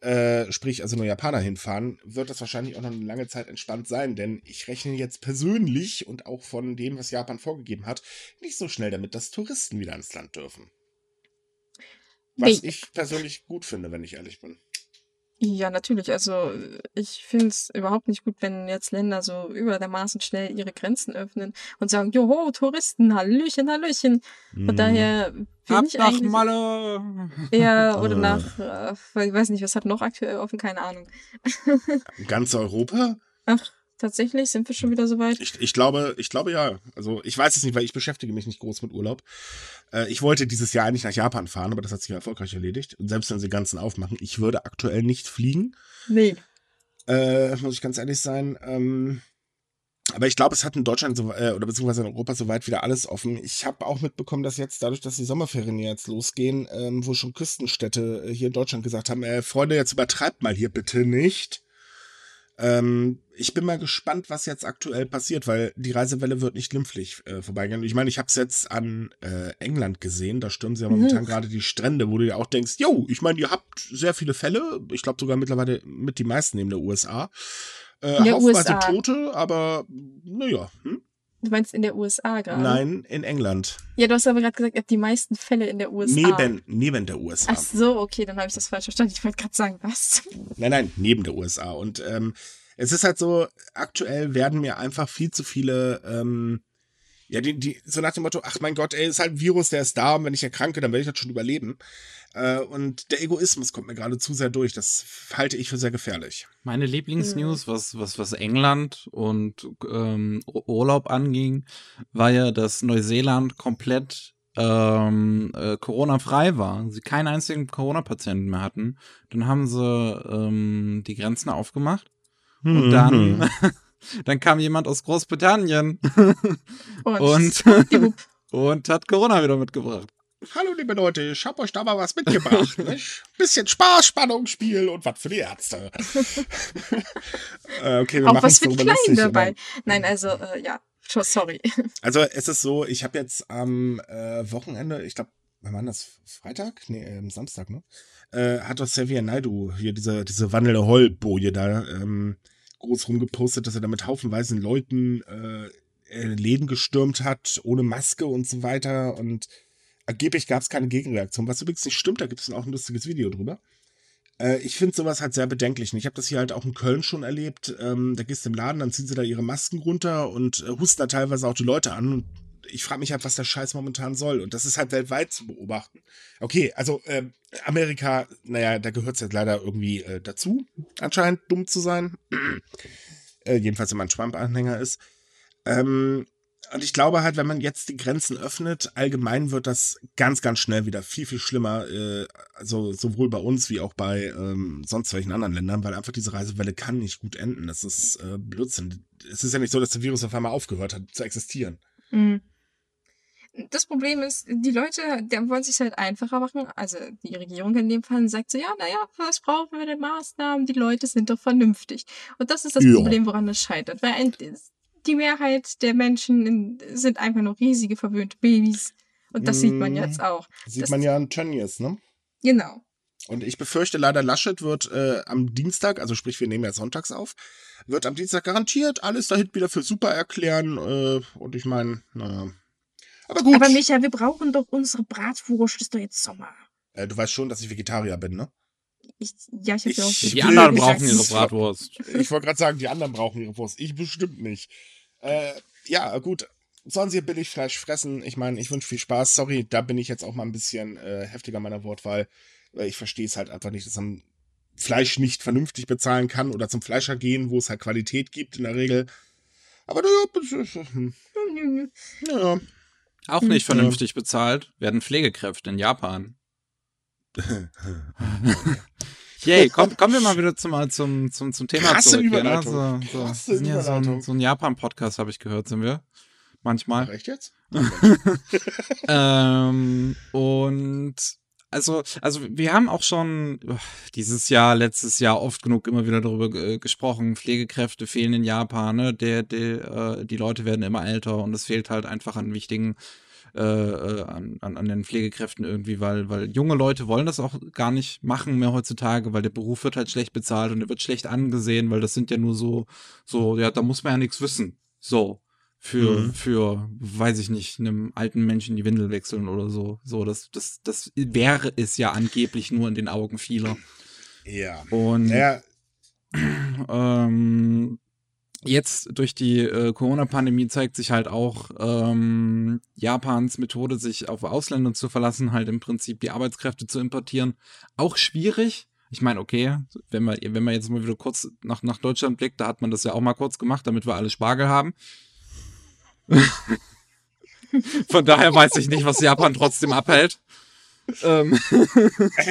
äh, sprich also nur Japaner hinfahren, wird das wahrscheinlich auch noch eine lange Zeit entspannt sein, denn ich rechne jetzt persönlich und auch von dem, was Japan vorgegeben hat, nicht so schnell damit, dass Touristen wieder ins Land dürfen. Was ich persönlich gut finde, wenn ich ehrlich bin. Ja, natürlich. Also ich finde es überhaupt nicht gut, wenn jetzt Länder so über dermaßen schnell ihre Grenzen öffnen und sagen, joho, Touristen, Hallöchen, Hallöchen. Von mm. daher bin ich nach. Malle. Ja, oder nach, äh, ich weiß nicht, was hat noch aktuell offen, keine Ahnung. Ganz Europa? Ach, Tatsächlich sind wir schon wieder so weit? Ich, ich glaube, ich glaube ja. Also ich weiß es nicht, weil ich beschäftige mich nicht groß mit Urlaub. Äh, ich wollte dieses Jahr eigentlich nach Japan fahren, aber das hat sich ja erfolgreich erledigt. Und selbst wenn sie ganzen aufmachen, ich würde aktuell nicht fliegen. Nee. Äh, muss ich ganz ehrlich sein. Ähm, aber ich glaube, es hat in Deutschland so, äh, oder beziehungsweise in Europa soweit wieder alles offen. Ich habe auch mitbekommen, dass jetzt, dadurch, dass die Sommerferien jetzt losgehen, ähm, wo schon Küstenstädte äh, hier in Deutschland gesagt haben, äh, Freunde, jetzt übertreibt mal hier bitte nicht. Ähm, ich bin mal gespannt, was jetzt aktuell passiert, weil die Reisewelle wird nicht glimpflich äh, vorbeigehen. Ich meine, ich habe es jetzt an äh, England gesehen, da stürmen sie ja momentan mhm. gerade die Strände, wo du ja auch denkst, jo, ich meine, ihr habt sehr viele Fälle, ich glaube sogar mittlerweile mit die meisten neben der USA. Äh, der haufenweise USA. Tote, aber naja. Hm? Du meinst in der USA gerade? Nein, in England. Ja, du hast aber gerade gesagt, ihr habt die meisten Fälle in der USA. Neben, neben der USA. Ach so, okay, dann habe ich das falsch verstanden. Ich wollte gerade sagen, was? Nein, nein, neben der USA. Und ähm, es ist halt so, aktuell werden mir einfach viel zu viele, ähm, ja, die, die, so nach dem Motto, ach mein Gott, ey, ist halt ein Virus, der ist da und wenn ich erkranke, dann werde ich das schon überleben. Äh, und der Egoismus kommt mir gerade zu sehr durch. Das halte ich für sehr gefährlich. Meine Lieblingsnews, was, was, was England und ähm, Urlaub anging, war ja, dass Neuseeland komplett ähm, äh, Corona-frei war. Sie keinen einzigen Corona-Patienten mehr hatten. Dann haben sie ähm, die Grenzen aufgemacht. Und mhm. dann, dann kam jemand aus Großbritannien und, und, und hat Corona wieder mitgebracht. Hallo liebe Leute, ich hab euch da mal was mitgebracht. nicht? Bisschen Spaß, Spannung, Spiel und was für die Ärzte. äh, okay, wir Auch was für Klein dabei. Nein, also äh, ja, sorry. Also es ist so, ich habe jetzt am äh, Wochenende, ich glaube, wann war das? Freitag? Nee, ähm, Samstag, ne? Äh, hat doch Xavier Naidu hier diese, diese wandelnde Heulboje da ähm, groß rumgepostet, dass er da mit haufenweisen Leuten äh, Läden gestürmt hat, ohne Maske und so weiter und Angeblich gab es keine Gegenreaktion, was übrigens nicht stimmt, da gibt es auch ein lustiges Video drüber. Äh, ich finde sowas halt sehr bedenklich. ich habe das hier halt auch in Köln schon erlebt. Ähm, da gehst du im Laden, dann ziehen sie da ihre Masken runter und äh, husten da teilweise auch die Leute an. Und ich frage mich halt, was der Scheiß momentan soll. Und das ist halt weltweit zu beobachten. Okay, also äh, Amerika, naja, da gehört es jetzt leider irgendwie äh, dazu, anscheinend dumm zu sein. äh, jedenfalls, wenn man Trump-Anhänger ist. Ähm, und ich glaube halt, wenn man jetzt die Grenzen öffnet, allgemein wird das ganz, ganz schnell wieder viel, viel schlimmer, also sowohl bei uns wie auch bei ähm, sonst welchen anderen Ländern, weil einfach diese Reisewelle kann nicht gut enden. Das ist äh, Blödsinn. Es ist ja nicht so, dass der Virus auf einmal aufgehört hat zu existieren. Mhm. Das Problem ist, die Leute, die wollen sich halt einfacher machen. Also die Regierung in dem Fall sagt so, ja, naja, was brauchen wir denn Maßnahmen? Die Leute sind doch vernünftig. Und das ist das ja. Problem, woran es scheitert. Weil ein, die Mehrheit der Menschen sind einfach nur riesige verwöhnte Babys. Und das mm, sieht man jetzt auch. Sieht das man ja an Tönnies, ne? Genau. Und ich befürchte leider, Laschet wird äh, am Dienstag, also sprich, wir nehmen ja sonntags auf, wird am Dienstag garantiert alles dahin wieder für super erklären. Äh, und ich meine, naja. Aber gut. Aber Micha, wir brauchen doch unsere Bratwurst, ist doch jetzt Sommer. Äh, du weißt schon, dass ich Vegetarier bin, ne? Ich, ja, ich habe ja auch. Die anderen brauchen ihre Bratwurst. Ich wollte gerade sagen, die anderen brauchen ihre Wurst. Ich bestimmt nicht. Äh, ja, gut. Sollen sie Billigfleisch fressen? Ich meine, ich wünsche viel Spaß. Sorry, da bin ich jetzt auch mal ein bisschen äh, heftiger meiner Wortwahl. Ich verstehe es halt einfach nicht, dass man Fleisch nicht vernünftig bezahlen kann oder zum Fleischer gehen, wo es halt Qualität gibt in der Regel. Aber ja, hm. ja. Auch nicht vernünftig bezahlt werden Pflegekräfte in Japan. Yay, komm, kommen wir mal wieder zum, zum, zum, zum Thema Krasse zurück. Überleitung. Ja, so, so. Krasse sind ja so ein, so ein Japan-Podcast, habe ich gehört, sind wir. Manchmal. Ach, echt jetzt? ähm, und also, also wir haben auch schon dieses Jahr, letztes Jahr oft genug immer wieder darüber äh, gesprochen. Pflegekräfte fehlen in Japan, ne? Der, der, äh, die Leute werden immer älter und es fehlt halt einfach an wichtigen äh, äh, an, an, an den Pflegekräften irgendwie, weil, weil junge Leute wollen das auch gar nicht machen mehr heutzutage, weil der Beruf wird halt schlecht bezahlt und er wird schlecht angesehen, weil das sind ja nur so, so, ja, da muss man ja nichts wissen. So. Für, mhm. für, weiß ich nicht, einem alten Menschen die Windel wechseln oder so. So, das, das, das wäre es ja angeblich nur in den Augen vieler. Ja. Und ja. ähm, jetzt durch die äh, Corona-Pandemie zeigt sich halt auch ähm, Japans Methode, sich auf Ausländer zu verlassen, halt im Prinzip die Arbeitskräfte zu importieren, auch schwierig. Ich meine, okay, wenn man, wenn man jetzt mal wieder kurz nach, nach Deutschland blickt, da hat man das ja auch mal kurz gemacht, damit wir alle Spargel haben. Von daher weiß ich nicht, was Japan trotzdem abhält. Ähm.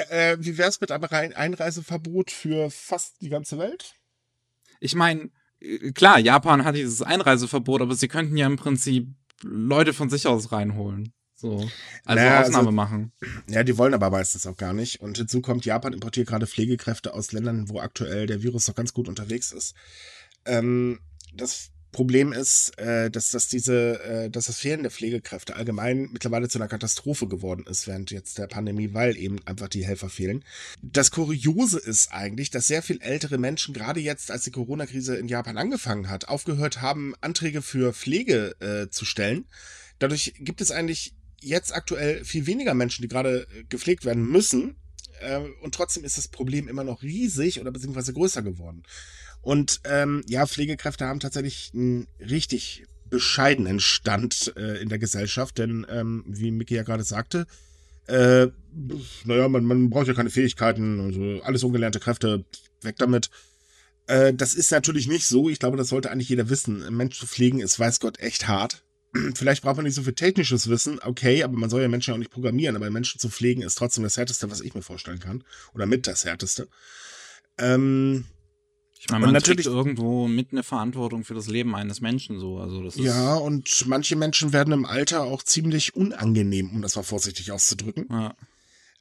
äh, äh, wie wär's mit einem Einreiseverbot für fast die ganze Welt? Ich meine, äh, klar, Japan hat dieses Einreiseverbot, aber sie könnten ja im Prinzip Leute von sich aus reinholen. So. Also naja, Ausnahme also, machen. Ja, die wollen aber meistens auch gar nicht. Und hinzu kommt, Japan importiert gerade Pflegekräfte aus Ländern, wo aktuell der Virus noch ganz gut unterwegs ist. Ähm, das Problem ist, äh, dass, dass diese, äh, dass das Fehlen der Pflegekräfte allgemein mittlerweile zu einer Katastrophe geworden ist während jetzt der Pandemie, weil eben einfach die Helfer fehlen. Das Kuriose ist eigentlich, dass sehr viel ältere Menschen, gerade jetzt, als die Corona-Krise in Japan angefangen hat, aufgehört haben, Anträge für Pflege äh, zu stellen. Dadurch gibt es eigentlich jetzt aktuell viel weniger Menschen, die gerade äh, gepflegt werden müssen. Äh, und trotzdem ist das Problem immer noch riesig oder beziehungsweise größer geworden. Und ähm, ja, Pflegekräfte haben tatsächlich einen richtig bescheidenen Stand äh, in der Gesellschaft, denn ähm, wie Micky ja gerade sagte, äh, naja, man, man braucht ja keine Fähigkeiten, also alles ungelernte Kräfte, weg damit. Äh, das ist natürlich nicht so. Ich glaube, das sollte eigentlich jeder wissen. Ein Mensch zu pflegen ist, weiß Gott, echt hart. Vielleicht braucht man nicht so viel technisches Wissen, okay, aber man soll ja Menschen ja auch nicht programmieren, aber Menschen zu pflegen ist trotzdem das Härteste, was ich mir vorstellen kann. Oder mit das Härteste. Ähm, meine, man natürlich irgendwo mit eine Verantwortung für das Leben eines Menschen so. Also das ist ja, und manche Menschen werden im Alter auch ziemlich unangenehm, um das mal vorsichtig auszudrücken. Ja.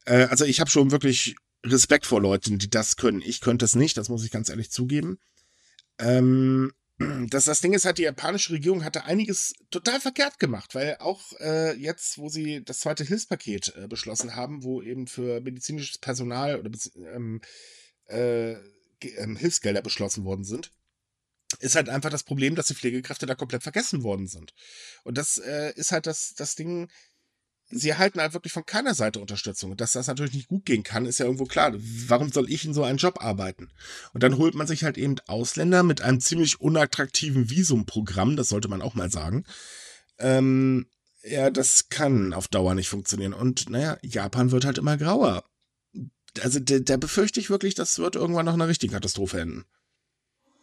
Äh, also ich habe schon wirklich Respekt vor Leuten, die das können. Ich könnte es nicht, das muss ich ganz ehrlich zugeben. Ähm, das, das Ding ist halt, die japanische Regierung hatte einiges total verkehrt gemacht, weil auch äh, jetzt, wo sie das zweite Hilfspaket äh, beschlossen haben, wo eben für medizinisches Personal oder ähm, äh, Hilfsgelder beschlossen worden sind, ist halt einfach das Problem, dass die Pflegekräfte da komplett vergessen worden sind. Und das äh, ist halt das, das Ding, sie erhalten halt wirklich von keiner Seite Unterstützung. Und dass das natürlich nicht gut gehen kann, ist ja irgendwo klar. Warum soll ich in so einen Job arbeiten? Und dann holt man sich halt eben Ausländer mit einem ziemlich unattraktiven Visumprogramm, das sollte man auch mal sagen. Ähm, ja, das kann auf Dauer nicht funktionieren. Und naja, Japan wird halt immer grauer also da, da befürchte ich wirklich, das wird irgendwann noch eine richtige Katastrophe enden.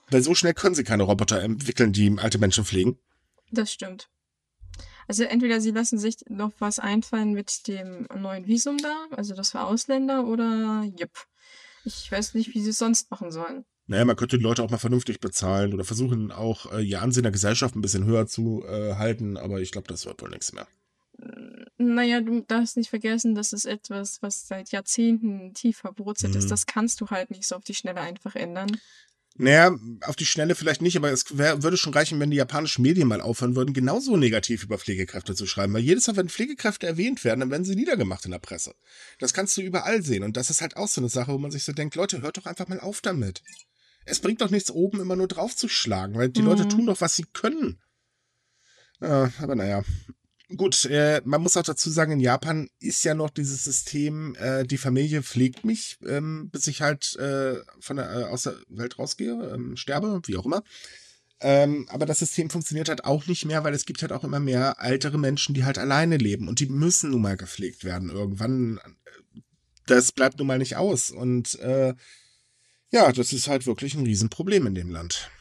Weil so schnell können sie keine Roboter entwickeln, die alte Menschen pflegen. Das stimmt. Also entweder sie lassen sich noch was einfallen mit dem neuen Visum da, also das für Ausländer, oder jupp. Ich weiß nicht, wie sie es sonst machen sollen. Naja, man könnte die Leute auch mal vernünftig bezahlen oder versuchen auch äh, ihr Ansehen der Gesellschaft ein bisschen höher zu äh, halten, aber ich glaube, das wird wohl nichts mehr. Naja, du darfst nicht vergessen, das ist etwas, was seit Jahrzehnten tief verwurzelt mhm. ist. Das kannst du halt nicht so auf die Schnelle einfach ändern. Naja, auf die Schnelle vielleicht nicht, aber es wär, würde schon reichen, wenn die japanischen Medien mal aufhören würden, genauso negativ über Pflegekräfte zu schreiben. Weil jedes Mal, wenn Pflegekräfte erwähnt werden, dann werden sie niedergemacht in der Presse. Das kannst du überall sehen. Und das ist halt auch so eine Sache, wo man sich so denkt, Leute, hört doch einfach mal auf damit. Es bringt doch nichts, oben immer nur draufzuschlagen, weil die mhm. Leute tun doch, was sie können. Ja, aber naja, Gut, äh, man muss auch dazu sagen, in Japan ist ja noch dieses System, äh, die Familie pflegt mich, ähm, bis ich halt äh, von der, äh, aus der Welt rausgehe, ähm, sterbe, wie auch immer. Ähm, aber das System funktioniert halt auch nicht mehr, weil es gibt halt auch immer mehr ältere Menschen, die halt alleine leben und die müssen nun mal gepflegt werden. Irgendwann, das bleibt nun mal nicht aus. Und äh, ja, das ist halt wirklich ein Riesenproblem in dem Land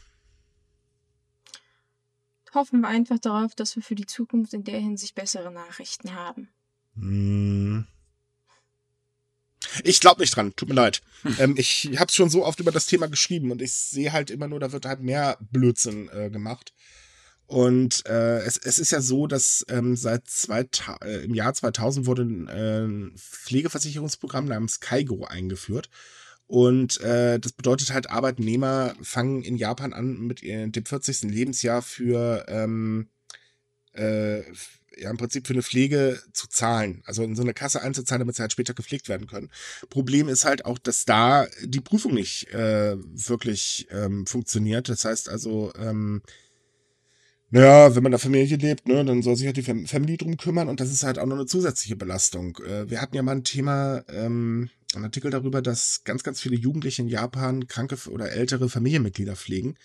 hoffen wir einfach darauf, dass wir für die Zukunft in der Hinsicht bessere Nachrichten haben. Hm. Ich glaube nicht dran, tut mir leid. ähm, ich habe schon so oft über das Thema geschrieben und ich sehe halt immer nur, da wird halt mehr Blödsinn äh, gemacht. Und äh, es, es ist ja so, dass ähm, seit zwei, äh, im Jahr 2000 wurde ein äh, Pflegeversicherungsprogramm namens Kaigo eingeführt. Und äh, das bedeutet halt, Arbeitnehmer fangen in Japan an mit dem 40. Lebensjahr für ähm, äh, ja, im Prinzip für eine Pflege zu zahlen, also in so eine Kasse einzuzahlen, damit sie halt später gepflegt werden können. Problem ist halt auch, dass da die Prüfung nicht äh, wirklich ähm, funktioniert. Das heißt also, ähm, naja, wenn man in der Familie lebt, ne, dann soll sich halt die Family drum kümmern und das ist halt auch noch eine zusätzliche Belastung. Äh, wir hatten ja mal ein Thema, ähm, einen Artikel darüber, dass ganz, ganz viele Jugendliche in Japan kranke oder ältere Familienmitglieder pflegen.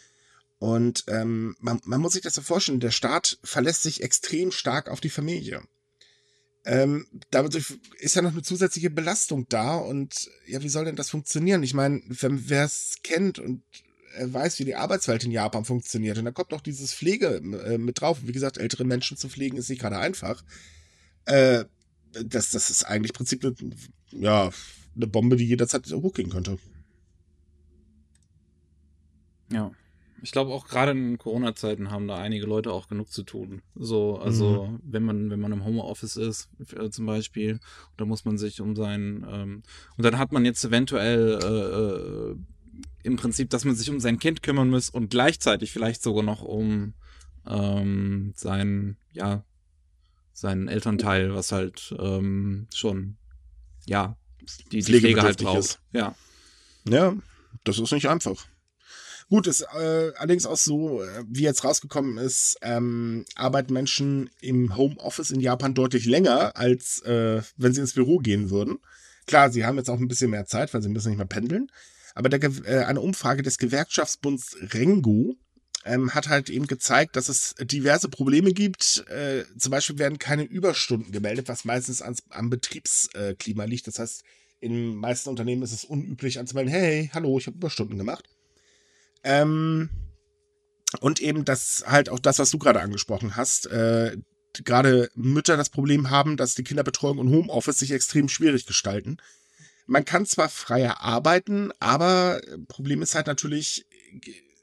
Und ähm, man, man muss sich das so vorstellen, der Staat verlässt sich extrem stark auf die Familie. Ähm, damit ist ja noch eine zusätzliche Belastung da und ja, wie soll denn das funktionieren? Ich meine, wer es kennt und er weiß, wie die Arbeitswelt in Japan funktioniert. Und da kommt noch dieses Pflege äh, mit drauf. Wie gesagt, ältere Menschen zu pflegen ist nicht gerade einfach. Äh, das, das ist eigentlich im Prinzip eine, ja, eine Bombe, die jederzeit hochgehen könnte. Ja. Ich glaube auch gerade in Corona-Zeiten haben da einige Leute auch genug zu tun. So, also mhm. wenn man, wenn man im Homeoffice ist, äh, zum Beispiel, da muss man sich um sein, ähm, und dann hat man jetzt eventuell äh, äh im Prinzip, dass man sich um sein Kind kümmern muss und gleichzeitig vielleicht sogar noch um ähm, sein, ja, seinen Elternteil, was halt ähm, schon, ja, die, die Pflege halt braucht. Ist. Ja. Ja, das ist nicht einfach. Gut, ist äh, allerdings auch so, äh, wie jetzt rausgekommen ist, ähm, arbeiten Menschen im Homeoffice in Japan deutlich länger, als äh, wenn sie ins Büro gehen würden. Klar, sie haben jetzt auch ein bisschen mehr Zeit, weil sie müssen nicht mehr pendeln. Aber der, äh, eine Umfrage des Gewerkschaftsbunds Rengo ähm, hat halt eben gezeigt, dass es diverse Probleme gibt. Äh, zum Beispiel werden keine Überstunden gemeldet, was meistens ans, am Betriebsklima liegt. Das heißt, in meisten Unternehmen ist es unüblich anzumelden, hey, hallo, ich habe Überstunden gemacht. Ähm, und eben das halt auch das, was du gerade angesprochen hast, äh, gerade Mütter das Problem haben, dass die Kinderbetreuung und Homeoffice sich extrem schwierig gestalten. Man kann zwar freier arbeiten, aber Problem ist halt natürlich,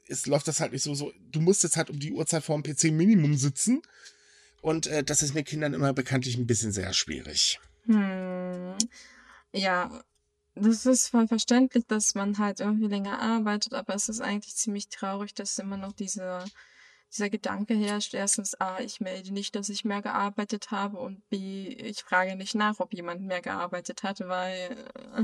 es läuft das halt nicht so, so, du musst jetzt halt um die Uhrzeit vor dem PC Minimum sitzen. Und äh, das ist mit Kindern immer bekanntlich ein bisschen sehr schwierig. Hm. Ja, das ist voll verständlich, dass man halt irgendwie länger arbeitet, aber es ist eigentlich ziemlich traurig, dass immer noch dieser, dieser Gedanke herrscht. Erstens, A, ich melde nicht, dass ich mehr gearbeitet habe und B, ich frage nicht nach, ob jemand mehr gearbeitet hat, weil. Äh,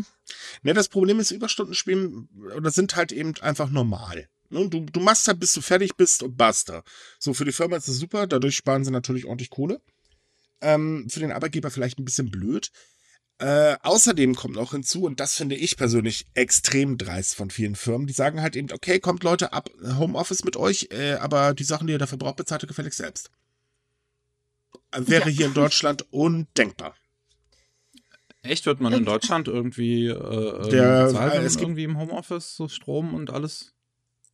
ne, das Problem ist, Überstunden spielen oder sind halt eben einfach normal. Ne, du, du machst halt, bis du fertig bist und basta. So, für die Firma ist das super, dadurch sparen sie natürlich ordentlich Kohle. Ähm, für den Arbeitgeber vielleicht ein bisschen blöd. Äh, außerdem kommt noch hinzu, und das finde ich persönlich extrem dreist von vielen Firmen, die sagen halt eben, okay, kommt Leute ab Homeoffice mit euch, äh, aber die Sachen, die ihr dafür braucht, bezahlt ihr gefälligst selbst. Äh, wäre ja. hier in Deutschland undenkbar. Echt, wird man in Deutschland irgendwie äh, ähm, der, bezahlt, es gibt, irgendwie im Homeoffice so Strom und alles?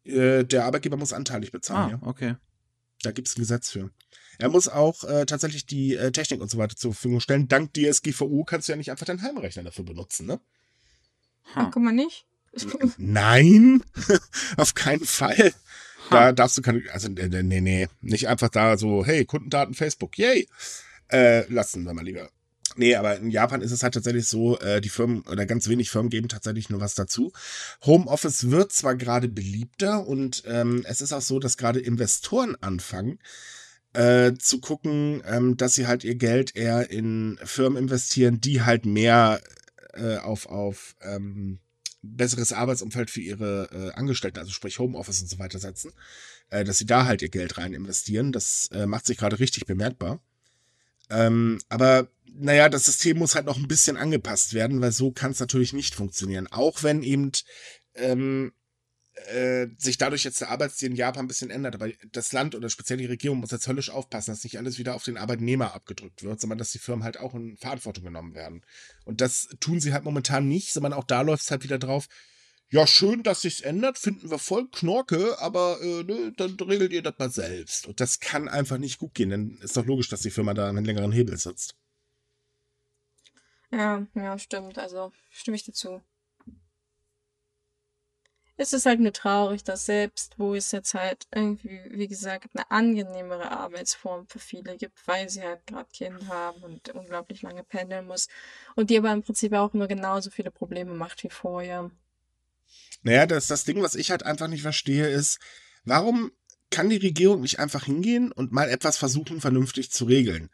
Äh, der Arbeitgeber muss anteilig bezahlen, ah, ja. okay. Da gibt es ein Gesetz für. Er muss auch äh, tatsächlich die äh, Technik und so weiter zur Verfügung stellen. Dank DSGVO kannst du ja nicht einfach deinen Heimrechner dafür benutzen, ne? Hm. Kann man nicht? Nein, auf keinen Fall. Da darfst du keine, also nee, nee, nicht einfach da so, hey, Kundendaten Facebook, yay. Äh, lassen wir mal lieber. Nee, aber in Japan ist es halt tatsächlich so, äh, die Firmen oder ganz wenig Firmen geben tatsächlich nur was dazu. Homeoffice wird zwar gerade beliebter und ähm, es ist auch so, dass gerade Investoren anfangen, äh, zu gucken, ähm, dass sie halt ihr Geld eher in Firmen investieren, die halt mehr äh, auf, auf ähm, besseres Arbeitsumfeld für ihre äh, Angestellten, also sprich Homeoffice und so weiter setzen, äh, dass sie da halt ihr Geld rein investieren. Das äh, macht sich gerade richtig bemerkbar. Ähm, aber naja, das System muss halt noch ein bisschen angepasst werden, weil so kann es natürlich nicht funktionieren. Auch wenn eben ähm, äh, sich dadurch jetzt der Arbeitsstil in Japan ein bisschen ändert. Aber das Land oder speziell die Regierung muss jetzt höllisch aufpassen, dass nicht alles wieder auf den Arbeitnehmer abgedrückt wird, sondern dass die Firmen halt auch in Verantwortung genommen werden. Und das tun sie halt momentan nicht, sondern auch da läuft es halt wieder drauf. Ja, schön, dass sich's ändert, finden wir voll Knorke, aber äh, ne, dann regelt ihr das mal selbst. Und das kann einfach nicht gut gehen, denn ist doch logisch, dass die Firma da einen längeren Hebel sitzt. Ja, ja, stimmt. Also stimme ich dazu es ist halt nur traurig, dass selbst, wo es jetzt halt irgendwie, wie gesagt, eine angenehmere Arbeitsform für viele gibt, weil sie halt gerade Kinder haben und unglaublich lange pendeln muss und die aber im Prinzip auch nur genauso viele Probleme macht wie vorher. Naja, das, das Ding, was ich halt einfach nicht verstehe, ist, warum kann die Regierung nicht einfach hingehen und mal etwas versuchen, vernünftig zu regeln?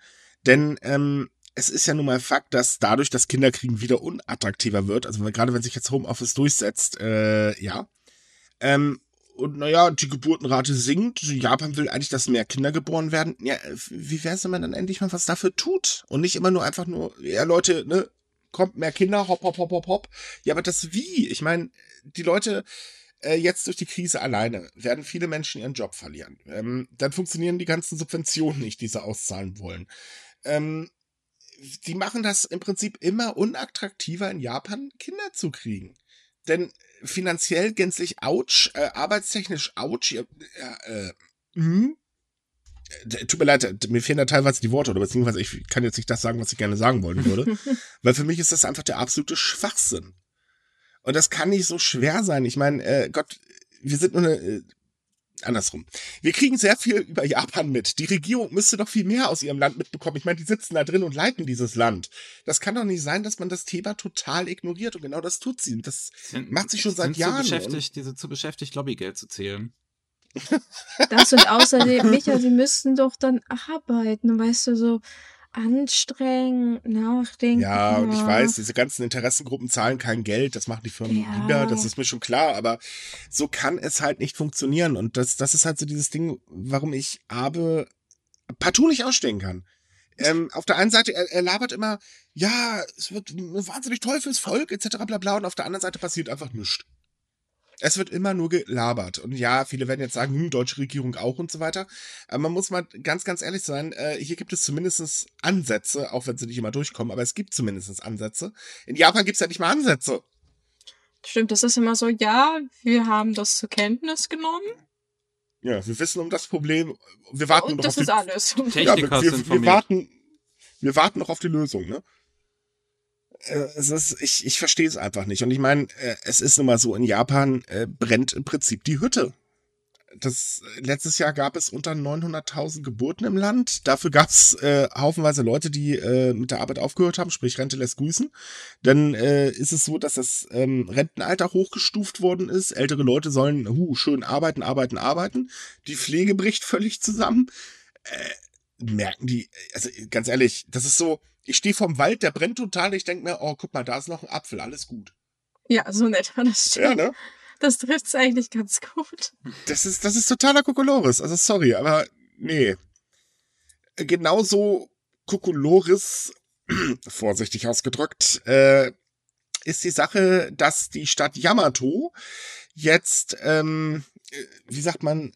Denn ähm, es ist ja nun mal Fakt, dass dadurch das Kinderkriegen wieder unattraktiver wird. Also gerade wenn sich jetzt Homeoffice durchsetzt, äh, ja. Ähm, und naja, die Geburtenrate sinkt. Japan will eigentlich, dass mehr Kinder geboren werden. Ja, wie wäre es, wenn man dann endlich mal was dafür tut? Und nicht immer nur einfach nur, ja, Leute, ne, kommt mehr Kinder, hopp, hopp, hopp, hopp, hopp. Ja, aber das wie? Ich meine, die Leute, äh, jetzt durch die Krise alleine werden viele Menschen ihren Job verlieren. Ähm, dann funktionieren die ganzen Subventionen nicht, die sie auszahlen wollen. Ähm, die machen das im Prinzip immer unattraktiver in Japan, Kinder zu kriegen. Denn finanziell gänzlich ouch, äh, arbeitstechnisch ouch, äh, äh, hm? Tut mir leid, mir fehlen da teilweise die Worte, oder beziehungsweise ich kann jetzt nicht das sagen, was ich gerne sagen wollen würde. weil für mich ist das einfach der absolute Schwachsinn. Und das kann nicht so schwer sein. Ich meine, äh, Gott, wir sind nur eine, äh, andersrum. Wir kriegen sehr viel über Japan mit. Die Regierung müsste doch viel mehr aus ihrem Land mitbekommen. Ich meine, die sitzen da drin und leiten dieses Land. Das kann doch nicht sein, dass man das Thema total ignoriert. Und genau das tut sie. Das sind, macht sie schon seit Jahren. Zu beschäftigt, diese zu beschäftigt, Lobbygeld zu zählen. Das und außerdem, Micha, sie müssten doch dann arbeiten, weißt du, so anstrengend, nachdenken. Ja, und ich weiß, diese ganzen Interessengruppen zahlen kein Geld, das machen die Firmen ja. wieder, das ist mir schon klar, aber so kann es halt nicht funktionieren. Und das, das ist halt so dieses Ding, warum ich Abe partout nicht ausstehen kann. Ähm, auf der einen Seite, er, er labert immer, ja, es wird wahnsinnig toll fürs Volk, etc. bla bla, und auf der anderen Seite passiert einfach nichts. Es wird immer nur gelabert. Und ja, viele werden jetzt sagen, hm, deutsche Regierung auch und so weiter. Aber man muss mal ganz, ganz ehrlich sein, äh, hier gibt es zumindest Ansätze, auch wenn sie nicht immer durchkommen, aber es gibt zumindest Ansätze. In Japan gibt es ja nicht mal Ansätze. Stimmt, das ist immer so, ja, wir haben das zur Kenntnis genommen. Ja, wir wissen um das Problem. Wir warten und noch das auf ist die, alles. Techniker ja, wir, wir, wir, warten, wir warten noch auf die Lösung, ne? Äh, es ist, ich, ich verstehe es einfach nicht. Und ich meine, äh, es ist nun mal so, in Japan äh, brennt im Prinzip die Hütte. Das, letztes Jahr gab es unter 900.000 Geburten im Land. Dafür gab es äh, haufenweise Leute, die äh, mit der Arbeit aufgehört haben, sprich Rente lässt grüßen. Dann äh, ist es so, dass das ähm, Rentenalter hochgestuft worden ist. Ältere Leute sollen hu, schön arbeiten, arbeiten, arbeiten. Die Pflege bricht völlig zusammen. Merken die, also ganz ehrlich, das ist so, ich stehe vorm Wald, der brennt total. Ich denke mir, oh, guck mal, da ist noch ein Apfel, alles gut. Ja, so nett war das stimmt. Ja, ne? Das trifft es eigentlich ganz gut. Das ist, das ist totaler Kokolores. Also sorry, aber nee. Genauso Kokolores, vorsichtig ausgedrückt, äh, ist die Sache, dass die Stadt Yamato jetzt, ähm, äh, wie sagt man,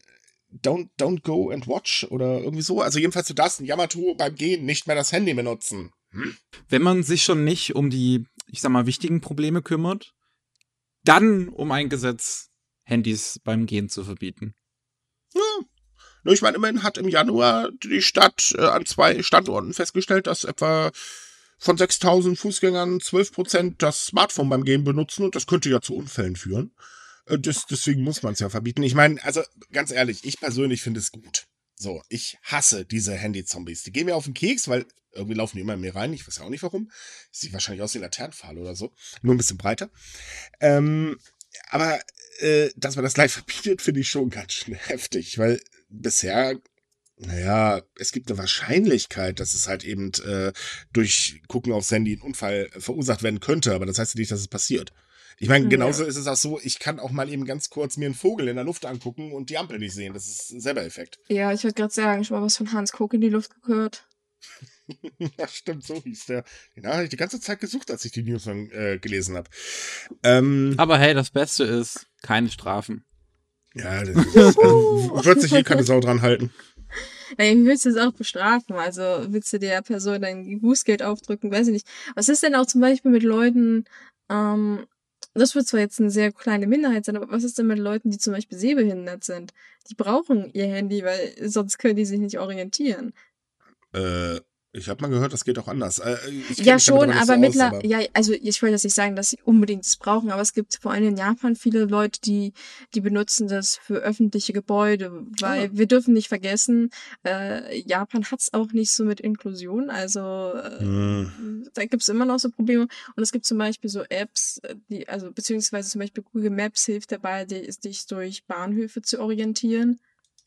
don't, don't go and watch oder irgendwie so. Also jedenfalls du darfst in Yamato beim Gehen nicht mehr das Handy benutzen. Hm? Wenn man sich schon nicht um die, ich sag mal, wichtigen Probleme kümmert, dann um ein Gesetz, Handys beim Gehen zu verbieten. Ja. Ich meine, immerhin hat im Januar die Stadt äh, an zwei Standorten festgestellt, dass etwa von 6000 Fußgängern 12% das Smartphone beim Gehen benutzen und das könnte ja zu Unfällen führen. Äh, das, deswegen muss man es ja verbieten. Ich meine, also ganz ehrlich, ich persönlich finde es gut. So, ich hasse diese Handy-Zombies. Die gehen mir auf den Keks, weil irgendwie laufen die immer mehr rein. Ich weiß ja auch nicht warum. Sieht wahrscheinlich aus wie Laternenpfahl oder so. Nur ein bisschen breiter. Ähm, aber äh, dass man das live verbietet, finde ich schon ganz schön heftig, weil bisher naja, es gibt eine Wahrscheinlichkeit, dass es halt eben äh, durch Gucken aufs Handy ein Unfall verursacht werden könnte, aber das heißt nicht, dass es passiert. Ich meine, genauso ja. ist es auch so, ich kann auch mal eben ganz kurz mir einen Vogel in der Luft angucken und die Ampel nicht sehen. Das ist selber Effekt. Ja, ich würde gerade sagen, schon mal was von Hans Kuck in die Luft gehört. ja, stimmt, so hieß der. Den habe ich die ganze Zeit gesucht, als ich die News dann, äh, gelesen habe. Ähm, Aber hey, das Beste ist, keine Strafen. Ja, das ist, also, wird sich eh keine Sau dran halten. Nein, wie willst du es auch bestrafen? Also willst du der Person dein Bußgeld aufdrücken? Weiß ich nicht. Was ist denn auch zum Beispiel mit Leuten, ähm, das wird zwar jetzt eine sehr kleine Minderheit sein, aber was ist denn mit Leuten, die zum Beispiel sehbehindert sind? Die brauchen ihr Handy, weil sonst können die sich nicht orientieren. Äh, ich habe mal gehört, das geht auch anders. Äh, ja, schon, aber so mittlerweile, ja, also ich wollte jetzt nicht sagen, dass sie unbedingt das brauchen, aber es gibt vor allem in Japan viele Leute, die, die benutzen das für öffentliche Gebäude, weil oh. wir dürfen nicht vergessen, äh, Japan hat's auch nicht so mit Inklusion, also äh, hm. da gibt's immer noch so Probleme und es gibt zum Beispiel so Apps, die, also beziehungsweise zum Beispiel Google Maps hilft dabei, dich durch Bahnhöfe zu orientieren.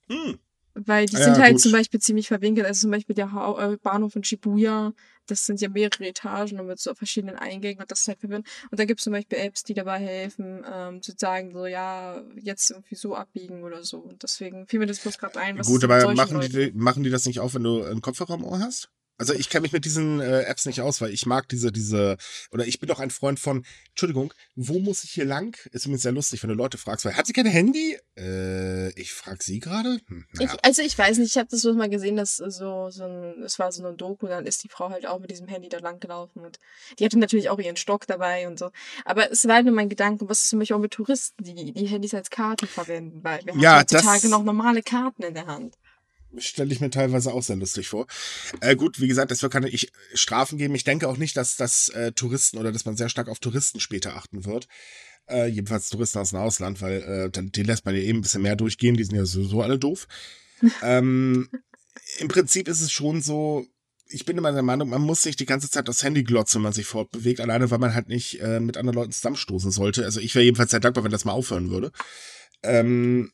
Hm. Weil die ja, sind halt gut. zum Beispiel ziemlich verwinkelt. Also zum Beispiel der ha äh, Bahnhof in Shibuya, das sind ja mehrere Etagen und mit so verschiedenen Eingängen und das ist halt verwirrend. Und da gibt es zum Beispiel Apps, die dabei helfen, ähm, zu sagen, so, ja, jetzt irgendwie so abbiegen oder so. Und deswegen fiel mir das bloß gerade ein. Was Gut, aber machen die, machen die das nicht auch, wenn du einen Kopfhörer im Ohr hast? Also ich kenne mich mit diesen äh, Apps nicht aus, weil ich mag diese, diese, oder ich bin doch ein Freund von, Entschuldigung, wo muss ich hier lang? Ist übrigens sehr lustig, wenn du Leute fragst, weil hat sie kein Handy? Äh, ich frage sie gerade. Hm, naja. also ich weiß nicht, ich habe das bloß mal gesehen, dass so, so ein, es war so ein Doku, dann ist die Frau halt auch mit diesem Handy da lang gelaufen und die hatte natürlich auch ihren Stock dabei und so. Aber es war halt nur mein Gedanke, was ist zum Beispiel auch mit Touristen, die die Handys als Karten verwenden, weil wir ja, haben heutzutage noch normale Karten in der Hand stelle ich mir teilweise auch sehr lustig vor. Äh, gut, wie gesagt, es wird keine ich, Strafen geben. Ich denke auch nicht, dass, dass äh, Touristen oder dass man sehr stark auf Touristen später achten wird. Äh, jedenfalls Touristen aus dem Ausland, weil äh, dann, die lässt man ja eben ein bisschen mehr durchgehen, die sind ja sowieso alle doof. ähm, Im Prinzip ist es schon so, ich bin immer der Meinung, man muss sich die ganze Zeit aufs Handy glotzen, wenn man sich fortbewegt, alleine weil man halt nicht äh, mit anderen Leuten zusammenstoßen sollte. Also ich wäre jedenfalls sehr dankbar, wenn das mal aufhören würde. Ähm,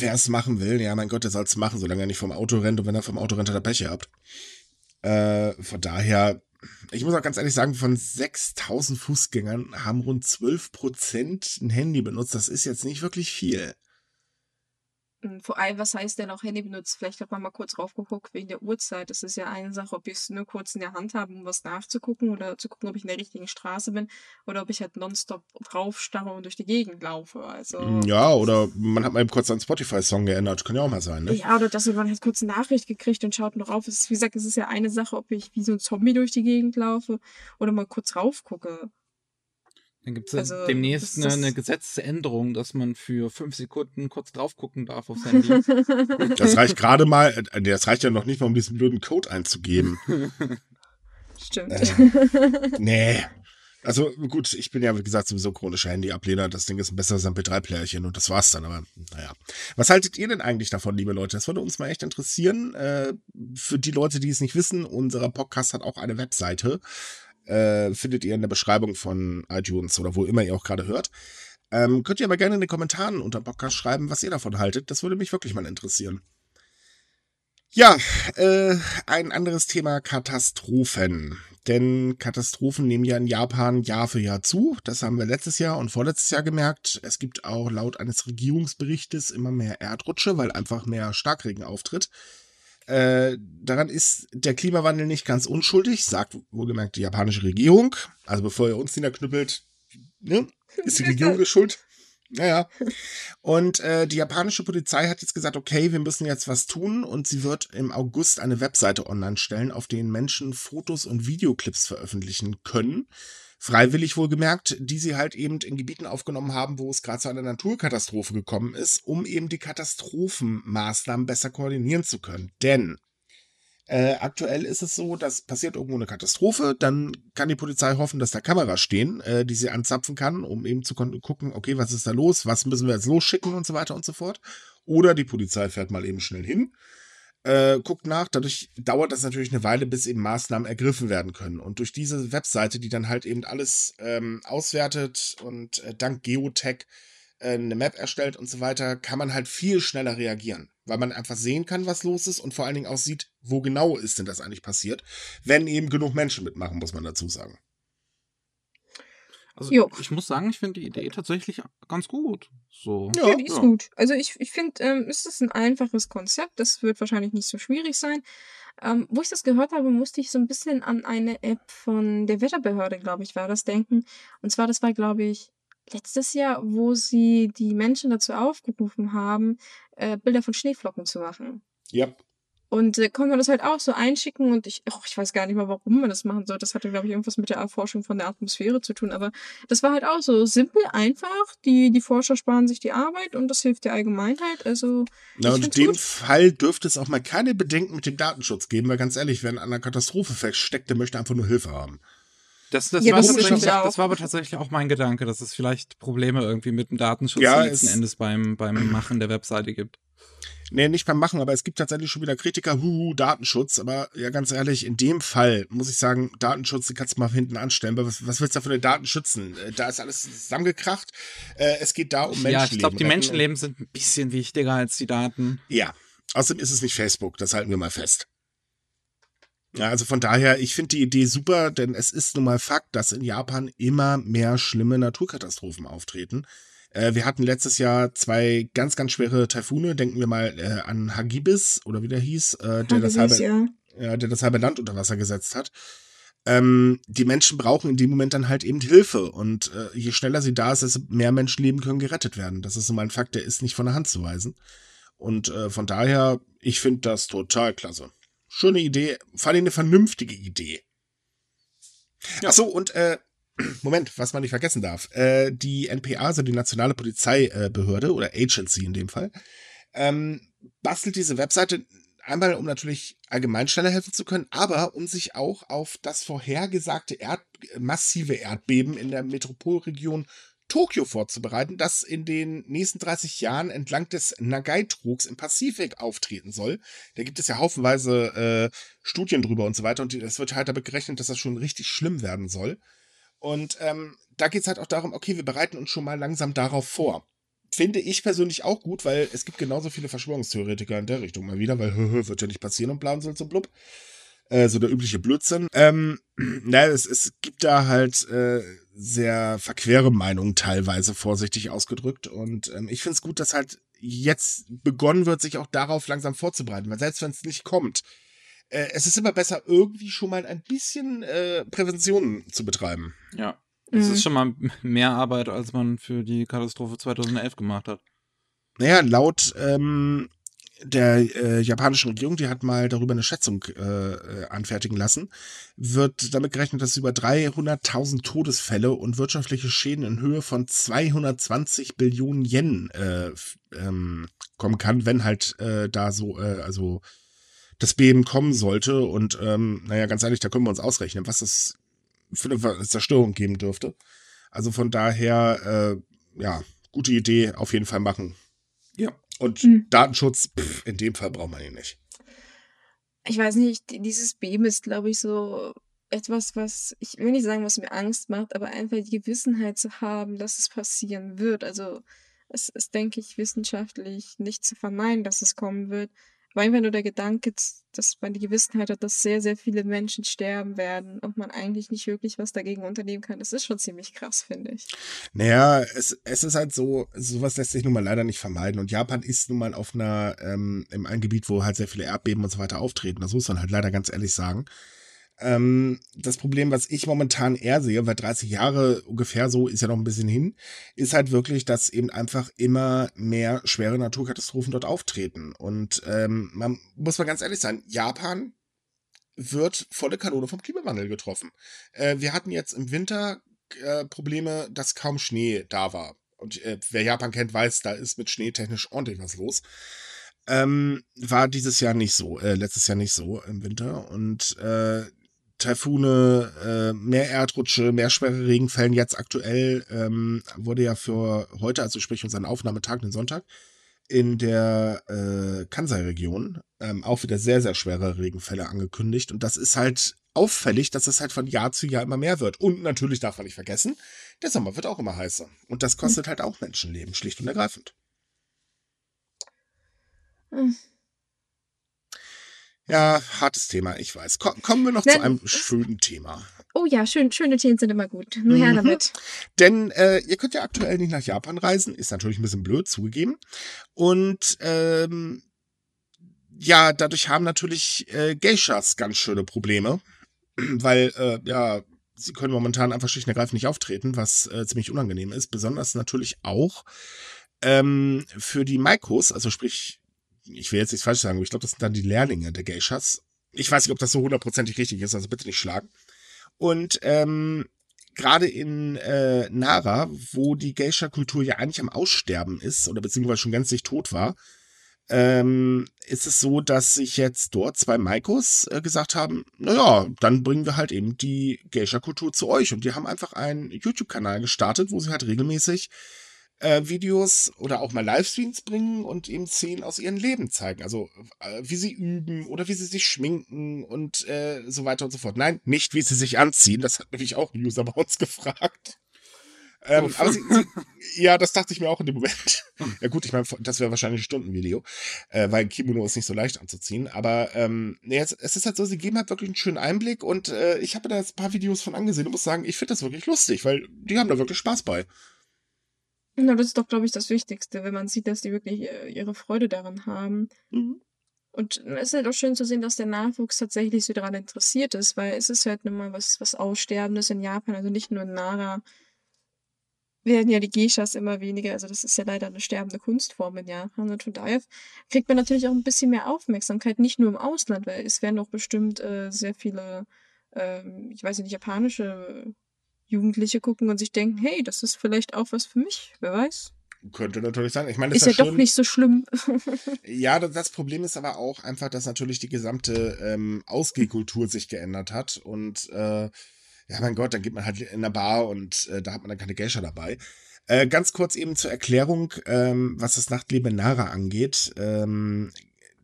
wer es machen will, ja, mein Gott, der soll es machen, solange er nicht vom Auto rennt und wenn er vom Auto rennt, hat er Pech habt. Äh, von daher, ich muss auch ganz ehrlich sagen, von 6000 Fußgängern haben rund 12 Prozent ein Handy benutzt. Das ist jetzt nicht wirklich viel. Hm, vor allem, was heißt denn auch Handy benutzt? Vielleicht hat man mal kurz raufgeguckt wegen der Uhrzeit. Das ist ja eine Sache, ob ich es nur kurz in der Hand habe, um was nachzugucken oder zu gucken, ob ich in der richtigen Straße bin oder ob ich halt nonstop draufstarre und durch die Gegend laufe. Also, hm, ja, oder man hat mal eben kurz einen Spotify-Song geändert. Kann ja auch mal sein, ne? Ja, oder dass man halt kurz eine Nachricht gekriegt und schaut noch auf. Es ist, wie gesagt, es ist ja eine Sache, ob ich wie so ein Zombie durch die Gegend laufe oder mal kurz raufgucke. Dann gibt es also, demnächst eine, eine, Gesetzesänderung, dass man für fünf Sekunden kurz drauf gucken darf aufs Handy. Das reicht gerade mal, äh, das reicht ja noch nicht mal, um diesen blöden Code einzugeben. Stimmt. Äh, nee. Also gut, ich bin ja, wie gesagt, sowieso chronischer Handy-Ablehner. Das Ding ist ein besseres MP3-Playerchen und das war's dann. Aber naja. Was haltet ihr denn eigentlich davon, liebe Leute? Das würde uns mal echt interessieren. Äh, für die Leute, die es nicht wissen, unser Podcast hat auch eine Webseite äh, findet ihr in der Beschreibung von iTunes oder wo immer ihr auch gerade hört. Ähm, könnt ihr aber gerne in den Kommentaren unter dem Podcast schreiben, was ihr davon haltet. Das würde mich wirklich mal interessieren. Ja, äh, ein anderes Thema Katastrophen. Denn Katastrophen nehmen ja in Japan Jahr für Jahr zu. Das haben wir letztes Jahr und vorletztes Jahr gemerkt. Es gibt auch laut eines Regierungsberichtes immer mehr Erdrutsche, weil einfach mehr Starkregen auftritt. Äh, daran ist der Klimawandel nicht ganz unschuldig, sagt wohlgemerkt die japanische Regierung. Also bevor ihr uns niederknüppelt, ne, ist die Regierung geschuld. Naja. Und äh, die japanische Polizei hat jetzt gesagt, okay, wir müssen jetzt was tun und sie wird im August eine Webseite online stellen, auf denen Menschen Fotos und Videoclips veröffentlichen können freiwillig wohlgemerkt, die sie halt eben in Gebieten aufgenommen haben, wo es gerade zu einer Naturkatastrophe gekommen ist, um eben die Katastrophenmaßnahmen besser koordinieren zu können. Denn äh, aktuell ist es so, dass passiert irgendwo eine Katastrophe, dann kann die Polizei hoffen, dass da Kameras stehen, äh, die sie anzapfen kann, um eben zu gucken, okay, was ist da los, was müssen wir jetzt losschicken und so weiter und so fort. Oder die Polizei fährt mal eben schnell hin, äh, guckt nach. Dadurch dauert das natürlich eine Weile, bis eben Maßnahmen ergriffen werden können. Und durch diese Webseite, die dann halt eben alles ähm, auswertet und äh, dank Geotech äh, eine Map erstellt und so weiter, kann man halt viel schneller reagieren, weil man einfach sehen kann, was los ist und vor allen Dingen auch sieht, wo genau ist denn das eigentlich passiert, wenn eben genug Menschen mitmachen, muss man dazu sagen. Also jo. ich muss sagen, ich finde die Idee tatsächlich ganz gut. So. Ja, ja die ist ja. gut. Also ich, ich finde, ähm, es ist ein einfaches Konzept. Das wird wahrscheinlich nicht so schwierig sein. Ähm, wo ich das gehört habe, musste ich so ein bisschen an eine App von der Wetterbehörde, glaube ich, war das denken. Und zwar, das war, glaube ich, letztes Jahr, wo sie die Menschen dazu aufgerufen haben, äh, Bilder von Schneeflocken zu machen. Ja. Und äh, konnte man das halt auch so einschicken und ich, oh, ich weiß gar nicht mal, warum man das machen soll. Das hatte, glaube ich, irgendwas mit der Erforschung von der Atmosphäre zu tun. Aber das war halt auch so simpel, einfach. Die, die Forscher sparen sich die Arbeit und das hilft der Allgemeinheit. Also. Na, und in dem gut. Fall dürfte es auch mal keine Bedenken mit dem Datenschutz geben, weil ganz ehrlich, wer in einer Katastrophe versteckt, der möchte einfach nur Hilfe haben. Das, das, ja, war das, das, war aber tatsächlich auch mein Gedanke, dass es vielleicht Probleme irgendwie mit dem Datenschutz ja, letzten Endes beim, beim Machen der Webseite gibt. Nee, nicht beim Machen, aber es gibt tatsächlich schon wieder Kritiker, huhu, Datenschutz. Aber ja, ganz ehrlich, in dem Fall muss ich sagen, Datenschutz, den kannst du mal hinten anstellen. Was, was willst du da für eine Daten schützen? Äh, da ist alles zusammengekracht. Äh, es geht da um Menschenleben. Ja, ich glaube, die Menschenleben sind ein bisschen wichtiger als die Daten. Ja. Außerdem ist es nicht Facebook, das halten wir mal fest. Ja, also von daher, ich finde die Idee super, denn es ist nun mal Fakt, dass in Japan immer mehr schlimme Naturkatastrophen auftreten. Äh, wir hatten letztes Jahr zwei ganz, ganz schwere Taifune. Denken wir mal äh, an Hagibis oder wie der hieß, äh, der, Hagibis, das halbe, ja. ja. der das halbe Land unter Wasser gesetzt hat. Ähm, die Menschen brauchen in dem Moment dann halt eben Hilfe. Und äh, je schneller sie da ist, desto mehr Menschenleben können gerettet werden. Das ist nun mal ein Fakt, der ist nicht von der Hand zu weisen. Und äh, von daher, ich finde das total klasse. Schöne Idee, vor allem eine vernünftige Idee. Ja. Achso, und äh, Moment, was man nicht vergessen darf. Äh, die NPA, also die Nationale Polizeibehörde oder Agency in dem Fall, ähm, bastelt diese Webseite einmal, um natürlich allgemein schneller helfen zu können, aber um sich auch auf das vorhergesagte Erd massive Erdbeben in der Metropolregion Tokio vorzubereiten, das in den nächsten 30 Jahren entlang des Nagai-Trugs im Pazifik auftreten soll. Da gibt es ja haufenweise äh, Studien drüber und so weiter. Und es wird halt damit gerechnet, dass das schon richtig schlimm werden soll. Und ähm, da geht es halt auch darum, okay, wir bereiten uns schon mal langsam darauf vor. Finde ich persönlich auch gut, weil es gibt genauso viele Verschwörungstheoretiker in der Richtung mal wieder, weil wird ja nicht passieren und bla und so blub. Äh, so der übliche Blödsinn. Ähm, na, es, es gibt da halt äh, sehr verquere Meinungen teilweise, vorsichtig ausgedrückt. Und ähm, ich finde es gut, dass halt jetzt begonnen wird, sich auch darauf langsam vorzubereiten. Weil selbst wenn es nicht kommt, äh, es ist immer besser, irgendwie schon mal ein bisschen äh, Prävention zu betreiben. Ja. Mhm. ist schon mal mehr Arbeit, als man für die Katastrophe 2011 gemacht hat. Naja, laut ähm, der äh, japanischen Regierung, die hat mal darüber eine Schätzung äh, anfertigen lassen, wird damit gerechnet, dass über 300.000 Todesfälle und wirtschaftliche Schäden in Höhe von 220 Billionen Yen äh, ähm, kommen kann, wenn halt äh, da so, äh, also das Beben kommen sollte. Und ähm, naja, ganz ehrlich, da können wir uns ausrechnen, was es für eine Zerstörung geben dürfte. Also von daher, äh, ja, gute Idee auf jeden Fall machen. Ja. Und hm. Datenschutz, pff, in dem Fall braucht man ihn nicht. Ich weiß nicht, dieses Beben ist, glaube ich, so etwas, was, ich will nicht sagen, was mir Angst macht, aber einfach die Gewissenheit zu haben, dass es passieren wird. Also es ist, denke ich, wissenschaftlich nicht zu verneinen, dass es kommen wird. Aber einfach nur der Gedanke, dass man die Gewissenheit hat, dass sehr, sehr viele Menschen sterben werden und man eigentlich nicht wirklich was dagegen unternehmen kann, das ist schon ziemlich krass, finde ich. Naja, es, es ist halt so, sowas lässt sich nun mal leider nicht vermeiden. Und Japan ist nun mal auf einer, ähm, im einem Gebiet, wo halt sehr viele Erdbeben und so weiter auftreten. Das muss man halt leider ganz ehrlich sagen. Ähm, das Problem, was ich momentan eher sehe, weil 30 Jahre ungefähr so ist ja noch ein bisschen hin, ist halt wirklich, dass eben einfach immer mehr schwere Naturkatastrophen dort auftreten. Und ähm, man muss mal ganz ehrlich sein, Japan wird volle Kanone vom Klimawandel getroffen. Äh, wir hatten jetzt im Winter äh, Probleme, dass kaum Schnee da war. Und äh, wer Japan kennt, weiß, da ist mit Schnee technisch ordentlich was los. Ähm, war dieses Jahr nicht so, äh, letztes Jahr nicht so im Winter. Und äh, Taifune, äh, mehr Erdrutsche, mehr schwere Regenfällen. Jetzt aktuell ähm, wurde ja für heute, also sprich unseren Aufnahmetag, den Sonntag, in der äh, Kansai-Region ähm, auch wieder sehr, sehr schwere Regenfälle angekündigt. Und das ist halt auffällig, dass es halt von Jahr zu Jahr immer mehr wird. Und natürlich darf man nicht vergessen, der Sommer wird auch immer heißer. Und das kostet halt auch Menschenleben, schlicht und ergreifend. Hm. Ja, hartes Thema, ich weiß. Ko kommen wir noch Nein. zu einem schönen Thema. Oh ja, schön, schöne Themen sind immer gut. Nur her mhm. damit. Denn äh, ihr könnt ja aktuell nicht nach Japan reisen, ist natürlich ein bisschen blöd zugegeben. Und ähm, ja, dadurch haben natürlich äh, Geishas ganz schöne Probleme, weil äh, ja, sie können momentan einfach schlicht und ergreifend nicht auftreten, was äh, ziemlich unangenehm ist. Besonders natürlich auch ähm, für die Maikos, also sprich ich will jetzt nichts falsch sagen, aber ich glaube, das sind dann die Lehrlinge der Geishas. Ich weiß nicht, ob das so hundertprozentig richtig ist, also bitte nicht schlagen. Und ähm, gerade in äh, Nara, wo die Geisha-Kultur ja eigentlich am Aussterben ist, oder beziehungsweise schon gänzlich tot war, ähm, ist es so, dass sich jetzt dort zwei Maikos äh, gesagt haben, naja, dann bringen wir halt eben die Geisha-Kultur zu euch. Und die haben einfach einen YouTube-Kanal gestartet, wo sie halt regelmäßig äh, Videos oder auch mal Livestreams bringen und eben Szenen aus ihrem Leben zeigen. Also äh, wie sie üben oder wie sie sich schminken und äh, so weiter und so fort. Nein, nicht wie sie sich anziehen. Das hat nämlich auch ein User bei uns gefragt. Ähm, aber sie, sie, ja, das dachte ich mir auch in dem Moment. ja gut, ich meine, das wäre wahrscheinlich ein Stundenvideo, äh, weil Kimono ist nicht so leicht anzuziehen. Aber ähm, nee, es, es, ist halt so, sie geben halt wirklich einen schönen Einblick und äh, ich habe da jetzt ein paar Videos von angesehen und muss sagen, ich finde das wirklich lustig, weil die haben da wirklich Spaß bei. Na, das ist doch, glaube ich, das Wichtigste, wenn man sieht, dass die wirklich äh, ihre Freude daran haben. Mhm. Und es ist halt auch schön zu sehen, dass der Nachwuchs tatsächlich so daran interessiert ist, weil es ist halt nun mal was, was Aussterbendes in Japan, also nicht nur in Nara werden ja die Geishas immer weniger, also das ist ja leider eine sterbende Kunstform in Japan und von daher kriegt man natürlich auch ein bisschen mehr Aufmerksamkeit, nicht nur im Ausland, weil es werden auch bestimmt äh, sehr viele, ähm, ich weiß nicht, japanische Jugendliche gucken und sich denken, hey, das ist vielleicht auch was für mich, wer weiß. Könnte natürlich sein. Ich meine, ist, ist ja, ja doch nicht so schlimm. ja, das Problem ist aber auch einfach, dass natürlich die gesamte ähm, Ausgehkultur sich geändert hat und äh, ja, mein Gott, dann geht man halt in der Bar und äh, da hat man dann keine Geisha dabei. Äh, ganz kurz eben zur Erklärung, ähm, was das Nachtleben in Nara angeht. Ähm,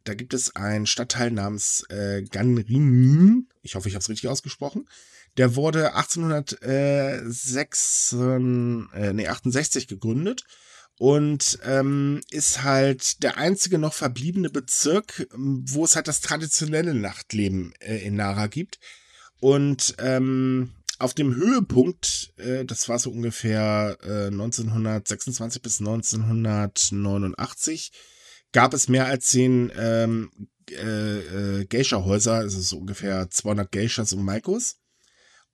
da gibt es einen Stadtteil namens äh, Ganrimin. Ich hoffe, ich habe es richtig ausgesprochen. Der wurde 1806, äh, nee, 68 gegründet und ähm, ist halt der einzige noch verbliebene Bezirk, wo es halt das traditionelle Nachtleben äh, in Nara gibt. Und ähm, auf dem Höhepunkt, äh, das war so ungefähr äh, 1926 bis 1989, gab es mehr als zehn ähm, äh, äh, Geisha-Häuser, also so ungefähr 200 Geishas und Maikos.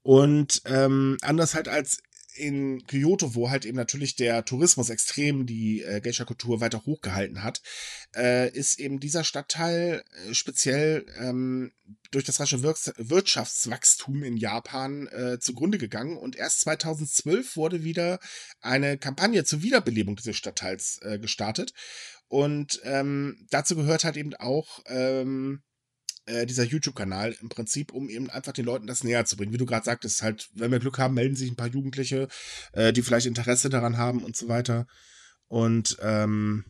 Und ähm, anders halt als in Kyoto, wo halt eben natürlich der Tourismus extrem die äh, Geisha-Kultur weiter hochgehalten hat, äh, ist eben dieser Stadtteil äh, speziell ähm, durch das rasche Wir Wirtschaftswachstum in Japan äh, zugrunde gegangen und erst 2012 wurde wieder eine Kampagne zur Wiederbelebung dieses Stadtteils äh, gestartet. Und ähm, dazu gehört halt eben auch ähm, äh, dieser YouTube-Kanal im Prinzip, um eben einfach den Leuten das näher zu bringen. Wie du gerade sagtest, halt, wenn wir Glück haben, melden sich ein paar Jugendliche, äh, die vielleicht Interesse daran haben und so weiter. Und ähm,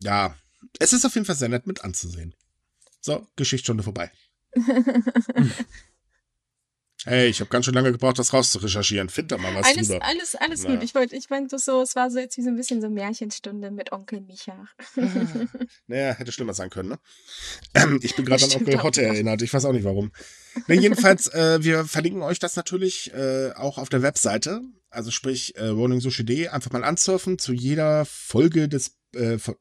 ja, es ist auf jeden Fall sehr nett mit anzusehen. So, Geschichtsstunde vorbei. Hey, ich habe ganz schön lange gebraucht, das rauszurecherchieren. Find da mal was alles, drüber. Alles, alles naja. gut. Ich wollte, ich meinte so, es war so jetzt wie so ein bisschen so Märchenstunde mit Onkel Micha. naja, hätte schlimmer sein können, ne? Ähm, ich bin gerade an Onkel Hotte erinnert. Ich weiß auch nicht warum. Nee, jedenfalls, äh, wir verlinken euch das natürlich äh, auch auf der Webseite. Also sprich, äh, Rolling Sushi.de, einfach mal ansurfen zu jeder Folge des äh, von,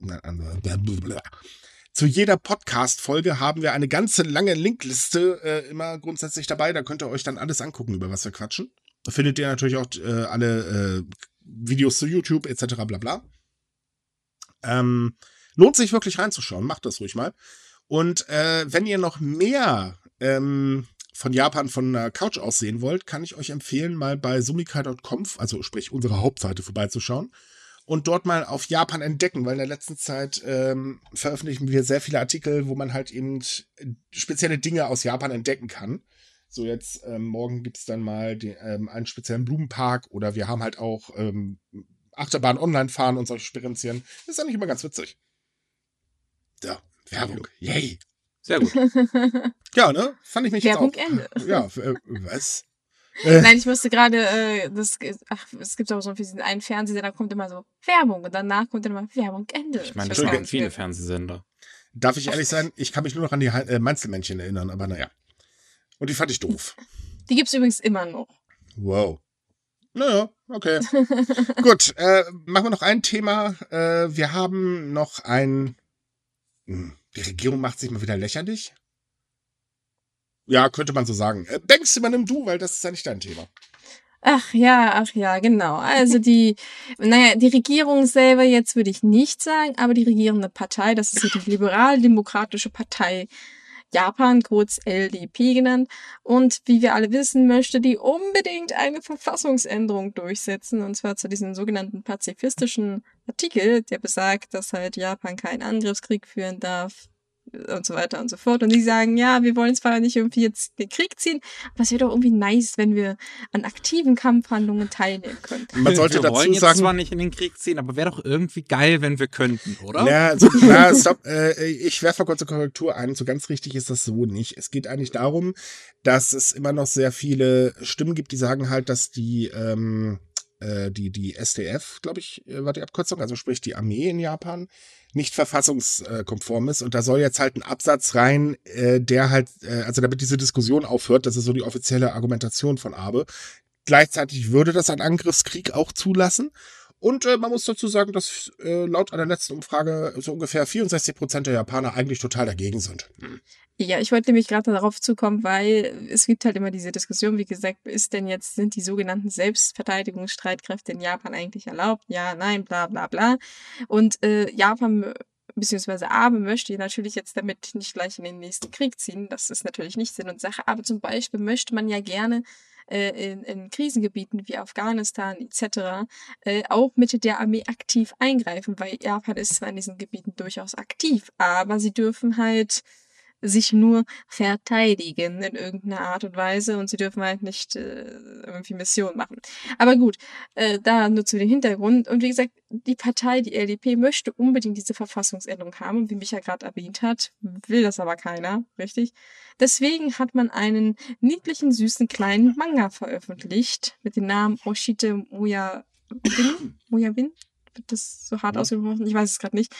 zu jeder Podcast-Folge haben wir eine ganze lange Linkliste äh, immer grundsätzlich dabei. Da könnt ihr euch dann alles angucken, über was wir quatschen. Da findet ihr natürlich auch äh, alle äh, Videos zu YouTube etc. bla bla. Ähm, lohnt sich wirklich reinzuschauen. Macht das ruhig mal. Und äh, wenn ihr noch mehr ähm, von Japan von der Couch aus sehen wollt, kann ich euch empfehlen, mal bei sumika.com, also sprich unsere Hauptseite, vorbeizuschauen und dort mal auf Japan entdecken, weil in der letzten Zeit ähm, veröffentlichen wir sehr viele Artikel, wo man halt eben spezielle Dinge aus Japan entdecken kann. So jetzt ähm, morgen es dann mal die, ähm, einen speziellen Blumenpark oder wir haben halt auch ähm, Achterbahn online fahren und solche Spirenzien. Das ist ja nicht immer ganz witzig. So, Werbung. Yay. Sehr gut. ja, ne? Fand ich mich Werbung jetzt auch. Ende. Ja, äh, was? Äh. Nein, ich musste gerade, äh, das, ach, es gibt auch so einen Fernsehsender, da kommt immer so Werbung und danach kommt dann immer Werbung, Ende. Ich meine, das gibt viele Fernsehsender. Darf ich ehrlich sein, ich kann mich nur noch an die äh, Mainzelmännchen erinnern, aber naja. Und die fand ich doof. Die gibt's übrigens immer noch. Wow. Naja, okay. Gut, äh, machen wir noch ein Thema. Äh, wir haben noch ein. Hm, die Regierung macht sich mal wieder lächerlich. Ja, könnte man so sagen. Äh, denkst du mal nimm Du, weil das ist ja nicht dein Thema. Ach ja, ach ja, genau. Also die, naja, die Regierung selber jetzt würde ich nicht sagen, aber die regierende Partei, das ist die Liberal-Demokratische Partei Japan, kurz LDP genannt. Und wie wir alle wissen, möchte die unbedingt eine Verfassungsänderung durchsetzen, und zwar zu diesem sogenannten pazifistischen Artikel, der besagt, dass halt Japan keinen Angriffskrieg führen darf und so weiter und so fort. Und die sagen, ja, wir wollen zwar nicht irgendwie jetzt den Krieg ziehen, aber es wäre doch irgendwie nice, wenn wir an aktiven Kampfhandlungen teilnehmen könnten. Man sollte wir dazu wollen jetzt sagen, zwar nicht in den Krieg ziehen, aber wäre doch irgendwie geil, wenn wir könnten, oder? Ja, also, na, stopp, äh, ich werfe mal kurz eine Korrektur ein. So ganz richtig ist das so nicht. Es geht eigentlich darum, dass es immer noch sehr viele Stimmen gibt, die sagen halt, dass die ähm, äh, die die SDF, glaube ich, äh, war die Abkürzung, also sprich die Armee in Japan, nicht verfassungskonform ist. Und da soll jetzt halt ein Absatz rein, äh, der halt, äh, also damit diese Diskussion aufhört, das ist so die offizielle Argumentation von Abe. Gleichzeitig würde das einen Angriffskrieg auch zulassen. Und äh, man muss dazu sagen, dass äh, laut einer letzten Umfrage so ungefähr 64 Prozent der Japaner eigentlich total dagegen sind. Hm. Ja, ich wollte nämlich gerade darauf zukommen, weil es gibt halt immer diese Diskussion, wie gesagt, ist denn jetzt, sind die sogenannten Selbstverteidigungsstreitkräfte in Japan eigentlich erlaubt? Ja, nein, bla bla bla. Und äh, Japan beziehungsweise Abe möchte natürlich jetzt damit nicht gleich in den nächsten Krieg ziehen. Das ist natürlich nicht Sinn und Sache. Aber zum Beispiel möchte man ja gerne in, in Krisengebieten wie Afghanistan etc. Äh, auch mit der Armee aktiv eingreifen, weil Japan ist zwar in diesen Gebieten durchaus aktiv, aber sie dürfen halt sich nur verteidigen in irgendeiner Art und Weise und sie dürfen halt nicht äh, irgendwie Mission machen. Aber gut, äh, da nur zu dem Hintergrund. Und wie gesagt, die Partei, die LDP, möchte unbedingt diese Verfassungsänderung haben. Und wie Micha gerade erwähnt hat, will das aber keiner, richtig? Deswegen hat man einen niedlichen, süßen, kleinen Manga veröffentlicht mit dem Namen Oshite Moya Win, Moya Win, wird das so hart ja. ausgesprochen? Ich weiß es gerade nicht.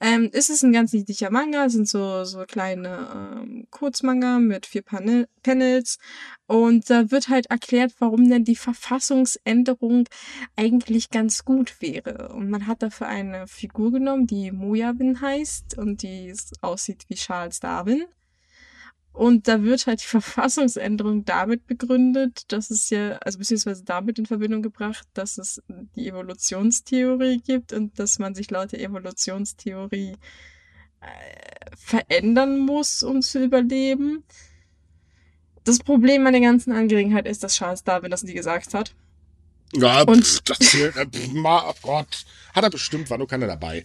Ähm, es ist ein ganz niedlicher Manga, es sind so, so kleine ähm, Kurzmanga mit vier Panel Panels. Und da wird halt erklärt, warum denn die Verfassungsänderung eigentlich ganz gut wäre. Und man hat dafür eine Figur genommen, die Mojavin heißt und die aussieht wie Charles Darwin. Und da wird halt die Verfassungsänderung damit begründet, dass es ja, also beziehungsweise damit in Verbindung gebracht, dass es die Evolutionstheorie gibt und dass man sich laut der Evolutionstheorie äh, verändern muss, um zu überleben. Das Problem an der ganzen Angelegenheit ist, dass Charles Darwin das nie gesagt hat. Ja, und pff, das, äh, pff, oh Gott, hat er bestimmt, war nur keiner dabei.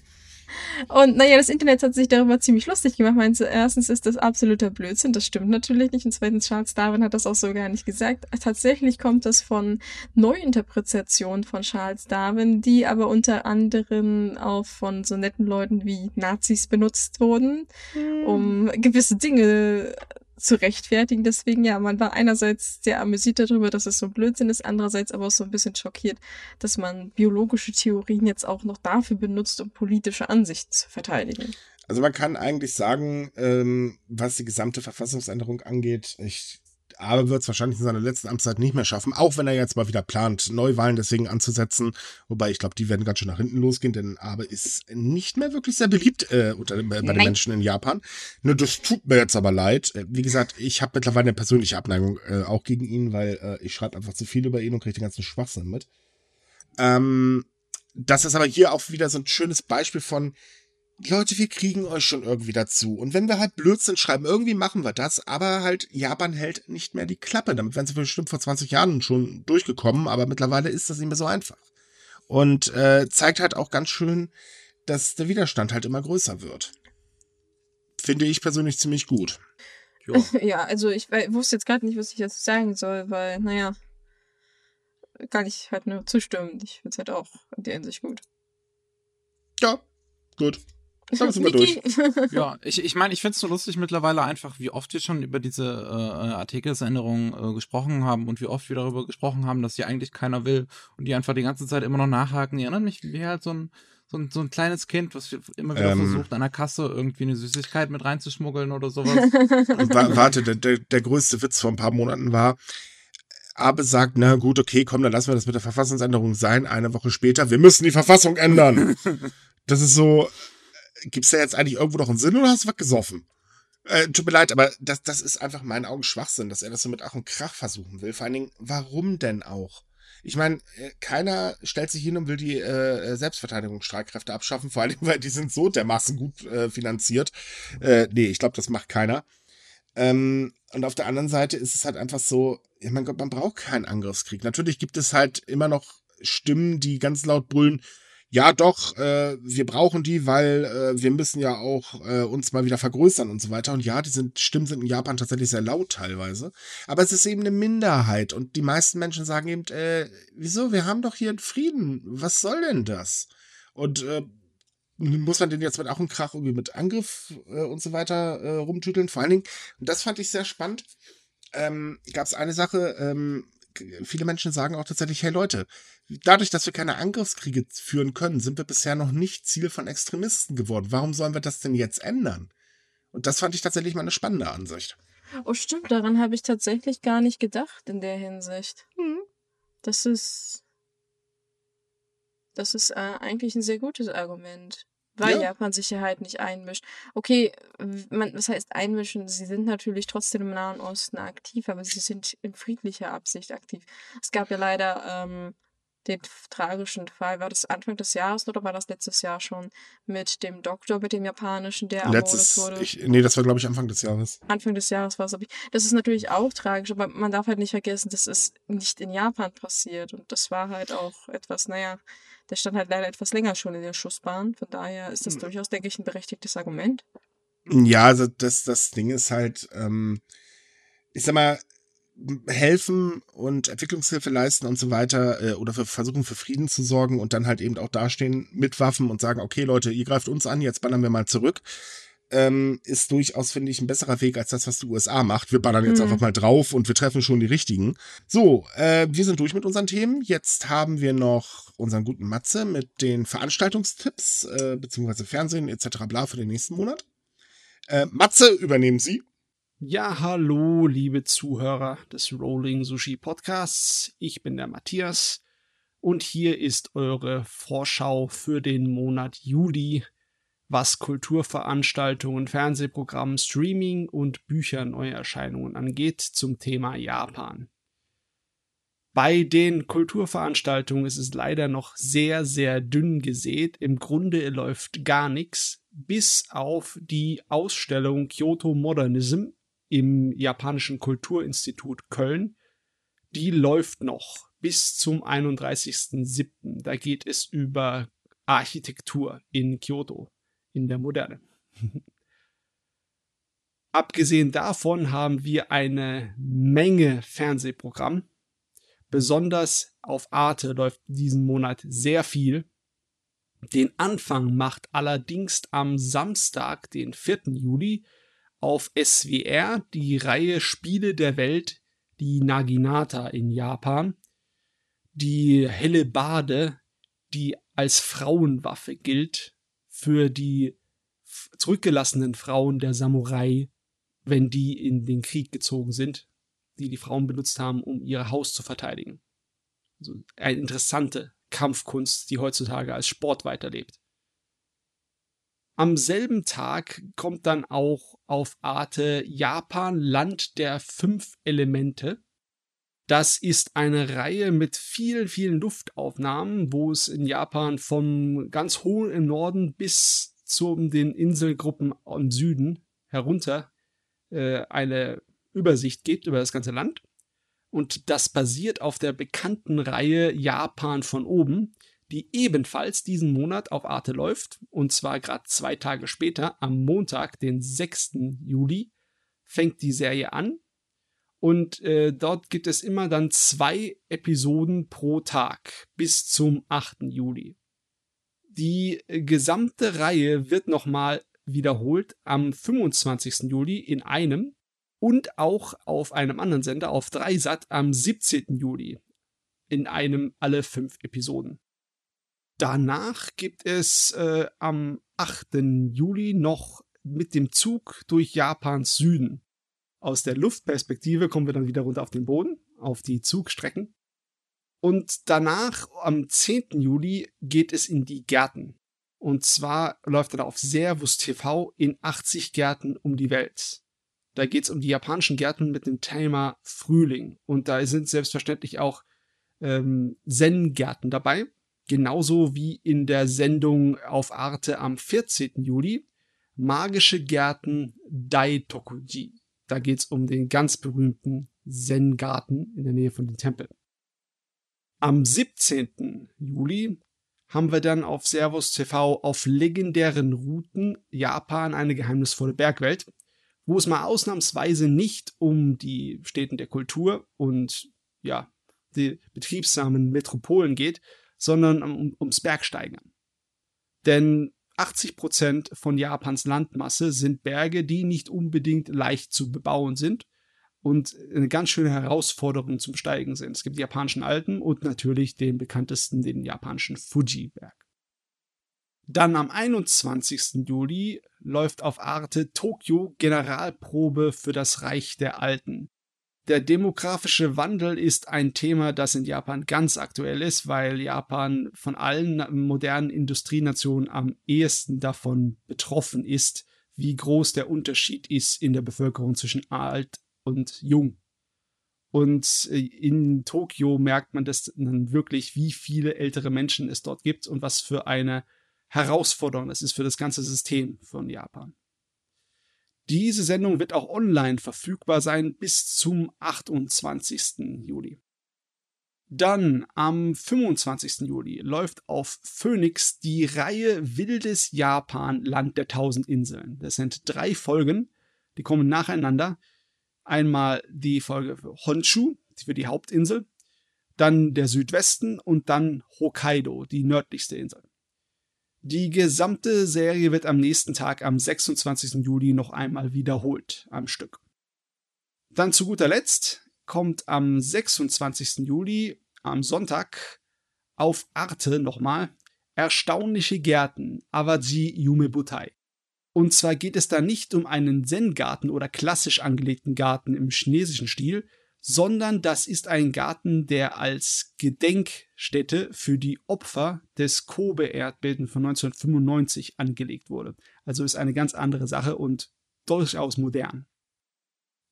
Und naja, das Internet hat sich darüber ziemlich lustig gemacht. Meinst du, erstens ist das absoluter Blödsinn, das stimmt natürlich nicht. Und zweitens, Charles Darwin hat das auch so gar nicht gesagt. Tatsächlich kommt das von Neuinterpretationen von Charles Darwin, die aber unter anderem auch von so netten Leuten wie Nazis benutzt wurden, hm. um gewisse Dinge zu rechtfertigen. Deswegen, ja, man war einerseits sehr amüsiert darüber, dass es so Blödsinn ist, andererseits aber auch so ein bisschen schockiert, dass man biologische Theorien jetzt auch noch dafür benutzt, um politische Ansichten zu verteidigen. Also man kann eigentlich sagen, ähm, was die gesamte Verfassungsänderung angeht, ich aber wird es wahrscheinlich in seiner letzten Amtszeit nicht mehr schaffen, auch wenn er jetzt mal wieder plant, Neuwahlen deswegen anzusetzen. Wobei ich glaube, die werden ganz schön nach hinten losgehen, denn Abe ist nicht mehr wirklich sehr beliebt äh, unter, bei den Menschen in Japan. Nur das tut mir jetzt aber leid. Äh, wie gesagt, ich habe mittlerweile eine persönliche Abneigung äh, auch gegen ihn, weil äh, ich schreibe einfach zu viel über ihn und kriege den ganzen Schwachsinn mit. Ähm, das ist aber hier auch wieder so ein schönes Beispiel von, Leute, wir kriegen euch schon irgendwie dazu. Und wenn wir halt Blödsinn schreiben, irgendwie machen wir das, aber halt Japan hält nicht mehr die Klappe. Damit wären sie bestimmt vor 20 Jahren schon durchgekommen, aber mittlerweile ist das nicht mehr so einfach. Und äh, zeigt halt auch ganz schön, dass der Widerstand halt immer größer wird. Finde ich persönlich ziemlich gut. Ja, ja also ich wusste jetzt gerade nicht, was ich dazu sagen soll, weil, naja, kann ich halt nur zustimmen. Ich finde es halt auch in der Hinsicht gut. Ja, gut. Dann sind wir durch. ja, ich, ich meine, ich finde es so lustig mittlerweile einfach, wie oft wir schon über diese äh, Artikelsänderungen äh, gesprochen haben und wie oft wir darüber gesprochen haben, dass die eigentlich keiner will und die einfach die ganze Zeit immer noch nachhaken. Die erinnern mich wie halt so ein, so ein, so ein kleines Kind, was immer wieder ähm, versucht, an der Kasse irgendwie eine Süßigkeit mit reinzuschmuggeln oder sowas. Warte, der, der, der größte Witz vor ein paar Monaten war, Abe sagt, na gut, okay, komm, dann lassen wir das mit der Verfassungsänderung sein. Eine Woche später, wir müssen die Verfassung ändern. Das ist so, gibt's da jetzt eigentlich irgendwo noch einen Sinn oder hast du was gesoffen? Äh, tut mir leid, aber das, das ist einfach in meinen Augen Schwachsinn, dass er das so mit Ach und Krach versuchen will. Vor allen Dingen, warum denn auch? Ich meine, äh, keiner stellt sich hin und will die äh, Selbstverteidigungsstreitkräfte abschaffen, vor allem, weil die sind so dermaßen gut äh, finanziert. Äh, nee, ich glaube, das macht keiner. Ähm, und auf der anderen Seite ist es halt einfach so, ja, mein Gott, man braucht keinen Angriffskrieg. Natürlich gibt es halt immer noch Stimmen, die ganz laut brüllen, ja doch, äh, wir brauchen die, weil äh, wir müssen ja auch äh, uns mal wieder vergrößern und so weiter. Und ja, die sind, Stimmen sind in Japan tatsächlich sehr laut teilweise. Aber es ist eben eine Minderheit. Und die meisten Menschen sagen eben, äh, wieso, wir haben doch hier einen Frieden. Was soll denn das? Und äh, muss man den jetzt mit auch einem Krach irgendwie mit Angriff äh, und so weiter äh, rumtüteln? Vor allen Dingen, und das fand ich sehr spannend, ähm, gab es eine Sache, ähm, viele Menschen sagen auch tatsächlich, hey Leute, dadurch, dass wir keine Angriffskriege führen können, sind wir bisher noch nicht Ziel von Extremisten geworden. Warum sollen wir das denn jetzt ändern? Und das fand ich tatsächlich mal eine spannende Ansicht. Oh, stimmt, daran habe ich tatsächlich gar nicht gedacht in der Hinsicht. Hm. Das ist. Das ist äh, eigentlich ein sehr gutes Argument. Weil ja. Japan sich hier halt nicht einmischt. Okay, man, was heißt einmischen? Sie sind natürlich trotzdem im Nahen Osten aktiv, aber sie sind in friedlicher Absicht aktiv. Es gab ja leider ähm, den tragischen Fall, war das Anfang des Jahres oder war das letztes Jahr schon mit dem Doktor, mit dem japanischen, der Letztes, wurde? Ich, nee, das war glaube ich Anfang des Jahres. Anfang des Jahres war es. Das ist natürlich auch tragisch, aber man darf halt nicht vergessen, das ist nicht in Japan passiert und das war halt auch etwas, naja, der stand halt leider etwas länger schon in der Schussbahn. Von daher ist das hm. durchaus, denke ich, ein berechtigtes Argument. Ja, also das, das Ding ist halt, ähm, ich sag mal, helfen und Entwicklungshilfe leisten und so weiter äh, oder für, versuchen für Frieden zu sorgen und dann halt eben auch dastehen mit Waffen und sagen, okay Leute, ihr greift uns an, jetzt ballern wir mal zurück, ähm, ist durchaus, finde ich, ein besserer Weg als das, was die USA macht. Wir ballern jetzt mhm. einfach mal drauf und wir treffen schon die richtigen. So, äh, wir sind durch mit unseren Themen. Jetzt haben wir noch unseren guten Matze mit den Veranstaltungstipps, äh, beziehungsweise Fernsehen etc. bla für den nächsten Monat. Äh, Matze, übernehmen Sie. Ja, hallo, liebe Zuhörer des Rolling Sushi Podcasts. Ich bin der Matthias und hier ist eure Vorschau für den Monat Juli, was Kulturveranstaltungen, Fernsehprogramm, Streaming und Bücherneuerscheinungen angeht zum Thema Japan. Bei den Kulturveranstaltungen ist es leider noch sehr, sehr dünn gesät. Im Grunde läuft gar nichts, bis auf die Ausstellung Kyoto Modernism im Japanischen Kulturinstitut Köln. Die läuft noch bis zum 31.07. Da geht es über Architektur in Kyoto, in der Moderne. Abgesehen davon haben wir eine Menge Fernsehprogramm. Besonders auf Arte läuft diesen Monat sehr viel. Den Anfang macht allerdings am Samstag, den 4. Juli, auf SWR die Reihe Spiele der Welt, die Naginata in Japan, die helle Bade, die als Frauenwaffe gilt für die zurückgelassenen Frauen der Samurai, wenn die in den Krieg gezogen sind, die die Frauen benutzt haben, um ihr Haus zu verteidigen. Also eine interessante Kampfkunst, die heutzutage als Sport weiterlebt. Am selben Tag kommt dann auch auf Arte Japan Land der fünf Elemente. Das ist eine Reihe mit vielen, vielen Luftaufnahmen, wo es in Japan vom ganz hohen im Norden bis zu den Inselgruppen im Süden herunter äh, eine Übersicht gibt über das ganze Land. Und das basiert auf der bekannten Reihe Japan von oben, die ebenfalls diesen Monat auf Arte läuft. Und zwar gerade zwei Tage später, am Montag, den 6. Juli, fängt die Serie an. Und äh, dort gibt es immer dann zwei Episoden pro Tag bis zum 8. Juli. Die äh, gesamte Reihe wird nochmal wiederholt am 25. Juli in einem und auch auf einem anderen Sender auf Dreisat am 17. Juli in einem alle fünf Episoden. Danach gibt es äh, am 8. Juli noch mit dem Zug durch Japans Süden. Aus der Luftperspektive kommen wir dann wieder runter auf den Boden, auf die Zugstrecken. Und danach, am 10. Juli, geht es in die Gärten. Und zwar läuft er da auf Servus TV in 80 Gärten um die Welt. Da geht es um die japanischen Gärten mit dem Thema Frühling. Und da sind selbstverständlich auch ähm, Zen-Gärten dabei. Genauso wie in der Sendung auf Arte am 14. Juli Magische Gärten Daitokuji. Da geht es um den ganz berühmten Zen-Garten in der Nähe von den Tempeln. Am 17. Juli haben wir dann auf Servus TV auf legendären Routen Japan eine geheimnisvolle Bergwelt, wo es mal ausnahmsweise nicht um die Städten der Kultur und ja, die betriebsamen Metropolen geht, sondern um, ums Bergsteigern. Denn 80 Prozent von Japans Landmasse sind Berge, die nicht unbedingt leicht zu bebauen sind und eine ganz schöne Herausforderung zum Steigen sind. Es gibt die japanischen Alpen und natürlich den bekanntesten, den japanischen Fuji-Berg. Dann am 21. Juli läuft auf Arte Tokio Generalprobe für das Reich der Alten. Der demografische Wandel ist ein Thema, das in Japan ganz aktuell ist, weil Japan von allen modernen Industrienationen am ehesten davon betroffen ist, wie groß der Unterschied ist in der Bevölkerung zwischen alt und jung. Und äh, in Tokio merkt man das dann wirklich, wie viele ältere Menschen es dort gibt und was für eine Herausforderung das ist für das ganze System von Japan. Diese Sendung wird auch online verfügbar sein bis zum 28. Juli. Dann am 25. Juli läuft auf Phoenix die Reihe Wildes Japan, Land der tausend Inseln. Das sind drei Folgen, die kommen nacheinander. Einmal die Folge für Honshu, für die Hauptinsel, dann der Südwesten und dann Hokkaido, die nördlichste Insel. Die gesamte Serie wird am nächsten Tag, am 26. Juli, noch einmal wiederholt am Stück. Dann zu guter Letzt kommt am 26. Juli am Sonntag auf Arte nochmal Erstaunliche Gärten, Awaji Yumebutai. Und zwar geht es da nicht um einen Zen-Garten oder klassisch angelegten Garten im chinesischen Stil, sondern das ist ein Garten, der als Gedenkstätte für die Opfer des Kobe-Erdbeben von 1995 angelegt wurde. Also ist eine ganz andere Sache und durchaus modern.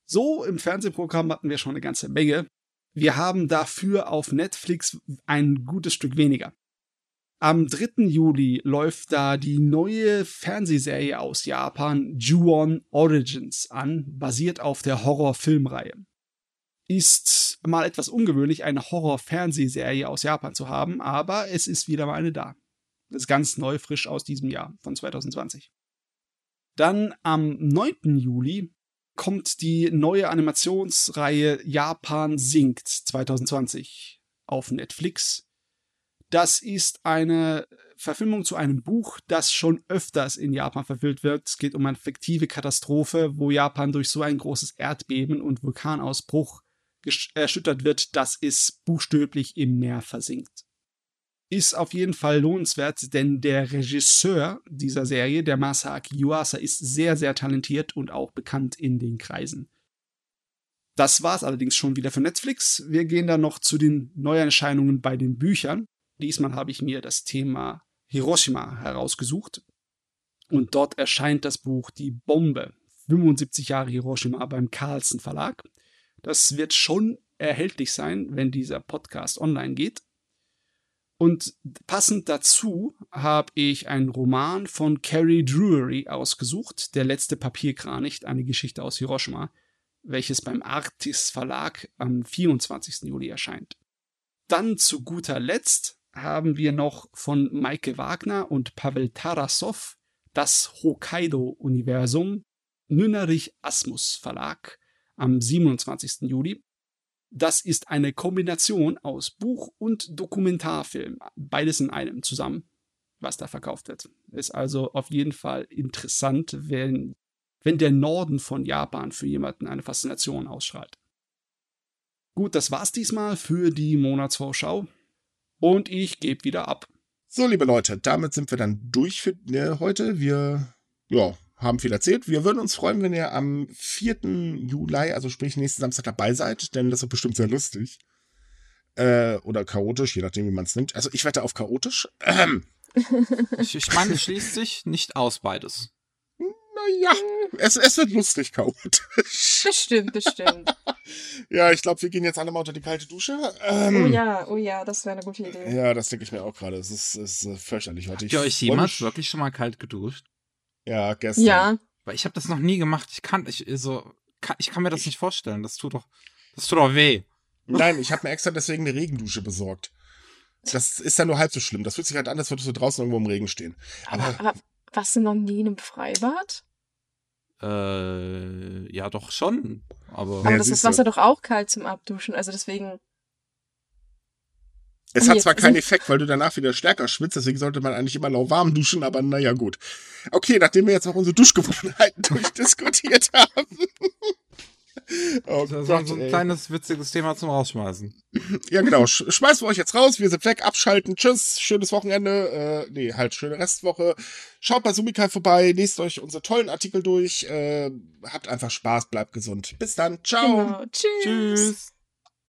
So im Fernsehprogramm hatten wir schon eine ganze Menge. Wir haben dafür auf Netflix ein gutes Stück weniger. Am 3. Juli läuft da die neue Fernsehserie aus Japan, Ju-On Origins, an, basiert auf der Horrorfilmreihe. Ist mal etwas ungewöhnlich, eine Horror-Fernsehserie aus Japan zu haben, aber es ist wieder mal eine da. Das ist ganz neu, frisch aus diesem Jahr, von 2020. Dann am 9. Juli kommt die neue Animationsreihe Japan singt 2020 auf Netflix. Das ist eine Verfilmung zu einem Buch, das schon öfters in Japan verfilmt wird. Es geht um eine fiktive Katastrophe, wo Japan durch so ein großes Erdbeben und Vulkanausbruch erschüttert wird, dass es buchstäblich im Meer versinkt ist auf jeden Fall lohnenswert, denn der Regisseur dieser Serie, der Masaaki Yuasa, ist sehr, sehr talentiert und auch bekannt in den Kreisen. Das war's allerdings schon wieder für Netflix. Wir gehen dann noch zu den Neuerscheinungen bei den Büchern. Diesmal habe ich mir das Thema Hiroshima herausgesucht. Und dort erscheint das Buch Die Bombe. 75 Jahre Hiroshima beim Carlsen Verlag. Das wird schon erhältlich sein, wenn dieser Podcast online geht. Und passend dazu habe ich einen Roman von Carrie Drury ausgesucht, Der letzte Papierkranich, eine Geschichte aus Hiroshima, welches beim Artis Verlag am 24. Juli erscheint. Dann zu guter Letzt haben wir noch von Maike Wagner und Pavel Tarasov das Hokkaido-Universum, Nünnerich Asmus Verlag am 27. Juli. Das ist eine Kombination aus Buch und Dokumentarfilm, beides in einem zusammen, was da verkauft wird. Ist also auf jeden Fall interessant, wenn, wenn der Norden von Japan für jemanden eine Faszination ausstrahlt. Gut, das war's diesmal für die Monatsvorschau und ich gebe wieder ab. So, liebe Leute, damit sind wir dann durch für ne, heute. Wir ja, haben viel erzählt. Wir würden uns freuen, wenn ihr am 4. Juli, also sprich nächsten Samstag dabei seid, denn das wird bestimmt sehr lustig. Äh, oder chaotisch, je nachdem, wie man es nimmt. Also ich wette auf chaotisch. Ähm. Ich, ich meine, es schließt sich nicht aus beides. Naja, es, es wird lustig chaotisch. Bestimmt, bestimmt. ja, ich glaube, wir gehen jetzt alle mal unter die kalte Dusche. Ähm, oh ja, oh ja, das wäre eine gute Idee. Ja, das denke ich mir auch gerade. Es ist, es ist fürchterlich heute. Habt ihr euch jemals wirklich schon mal kalt geduscht? Ja, gestern. Ja. Weil ich habe das noch nie gemacht. Ich kann, ich, so, kann, ich kann mir das nicht vorstellen. Das tut doch, das tut doch weh. Nein, ich habe mir extra deswegen eine Regendusche besorgt. Das ist ja nur halb so schlimm. Das fühlt sich halt an, als würdest du draußen irgendwo im Regen stehen. Aber, aber, aber warst du noch nie in einem Freibad? Äh, ja, doch schon. Aber, aber das ist Wasser doch auch kalt zum Abduschen. Also deswegen. Es hat zwar keinen Effekt, weil du danach wieder stärker schwitzt, deswegen sollte man eigentlich immer lauwarm duschen, aber naja, gut. Okay, nachdem wir jetzt auch unsere Duschgewohnheiten durchdiskutiert haben. oh das Gott, so ein ey. kleines witziges Thema zum Rausschmeißen. Ja, genau. Schmeißen wir euch jetzt raus. Wir sind weg, abschalten. Tschüss. Schönes Wochenende. Äh, nee, halt schöne Restwoche. Schaut bei Sumikai vorbei. Lest euch unsere tollen Artikel durch. Äh, habt einfach Spaß. Bleibt gesund. Bis dann. Ciao. Genau. Tschüss. Tschüss.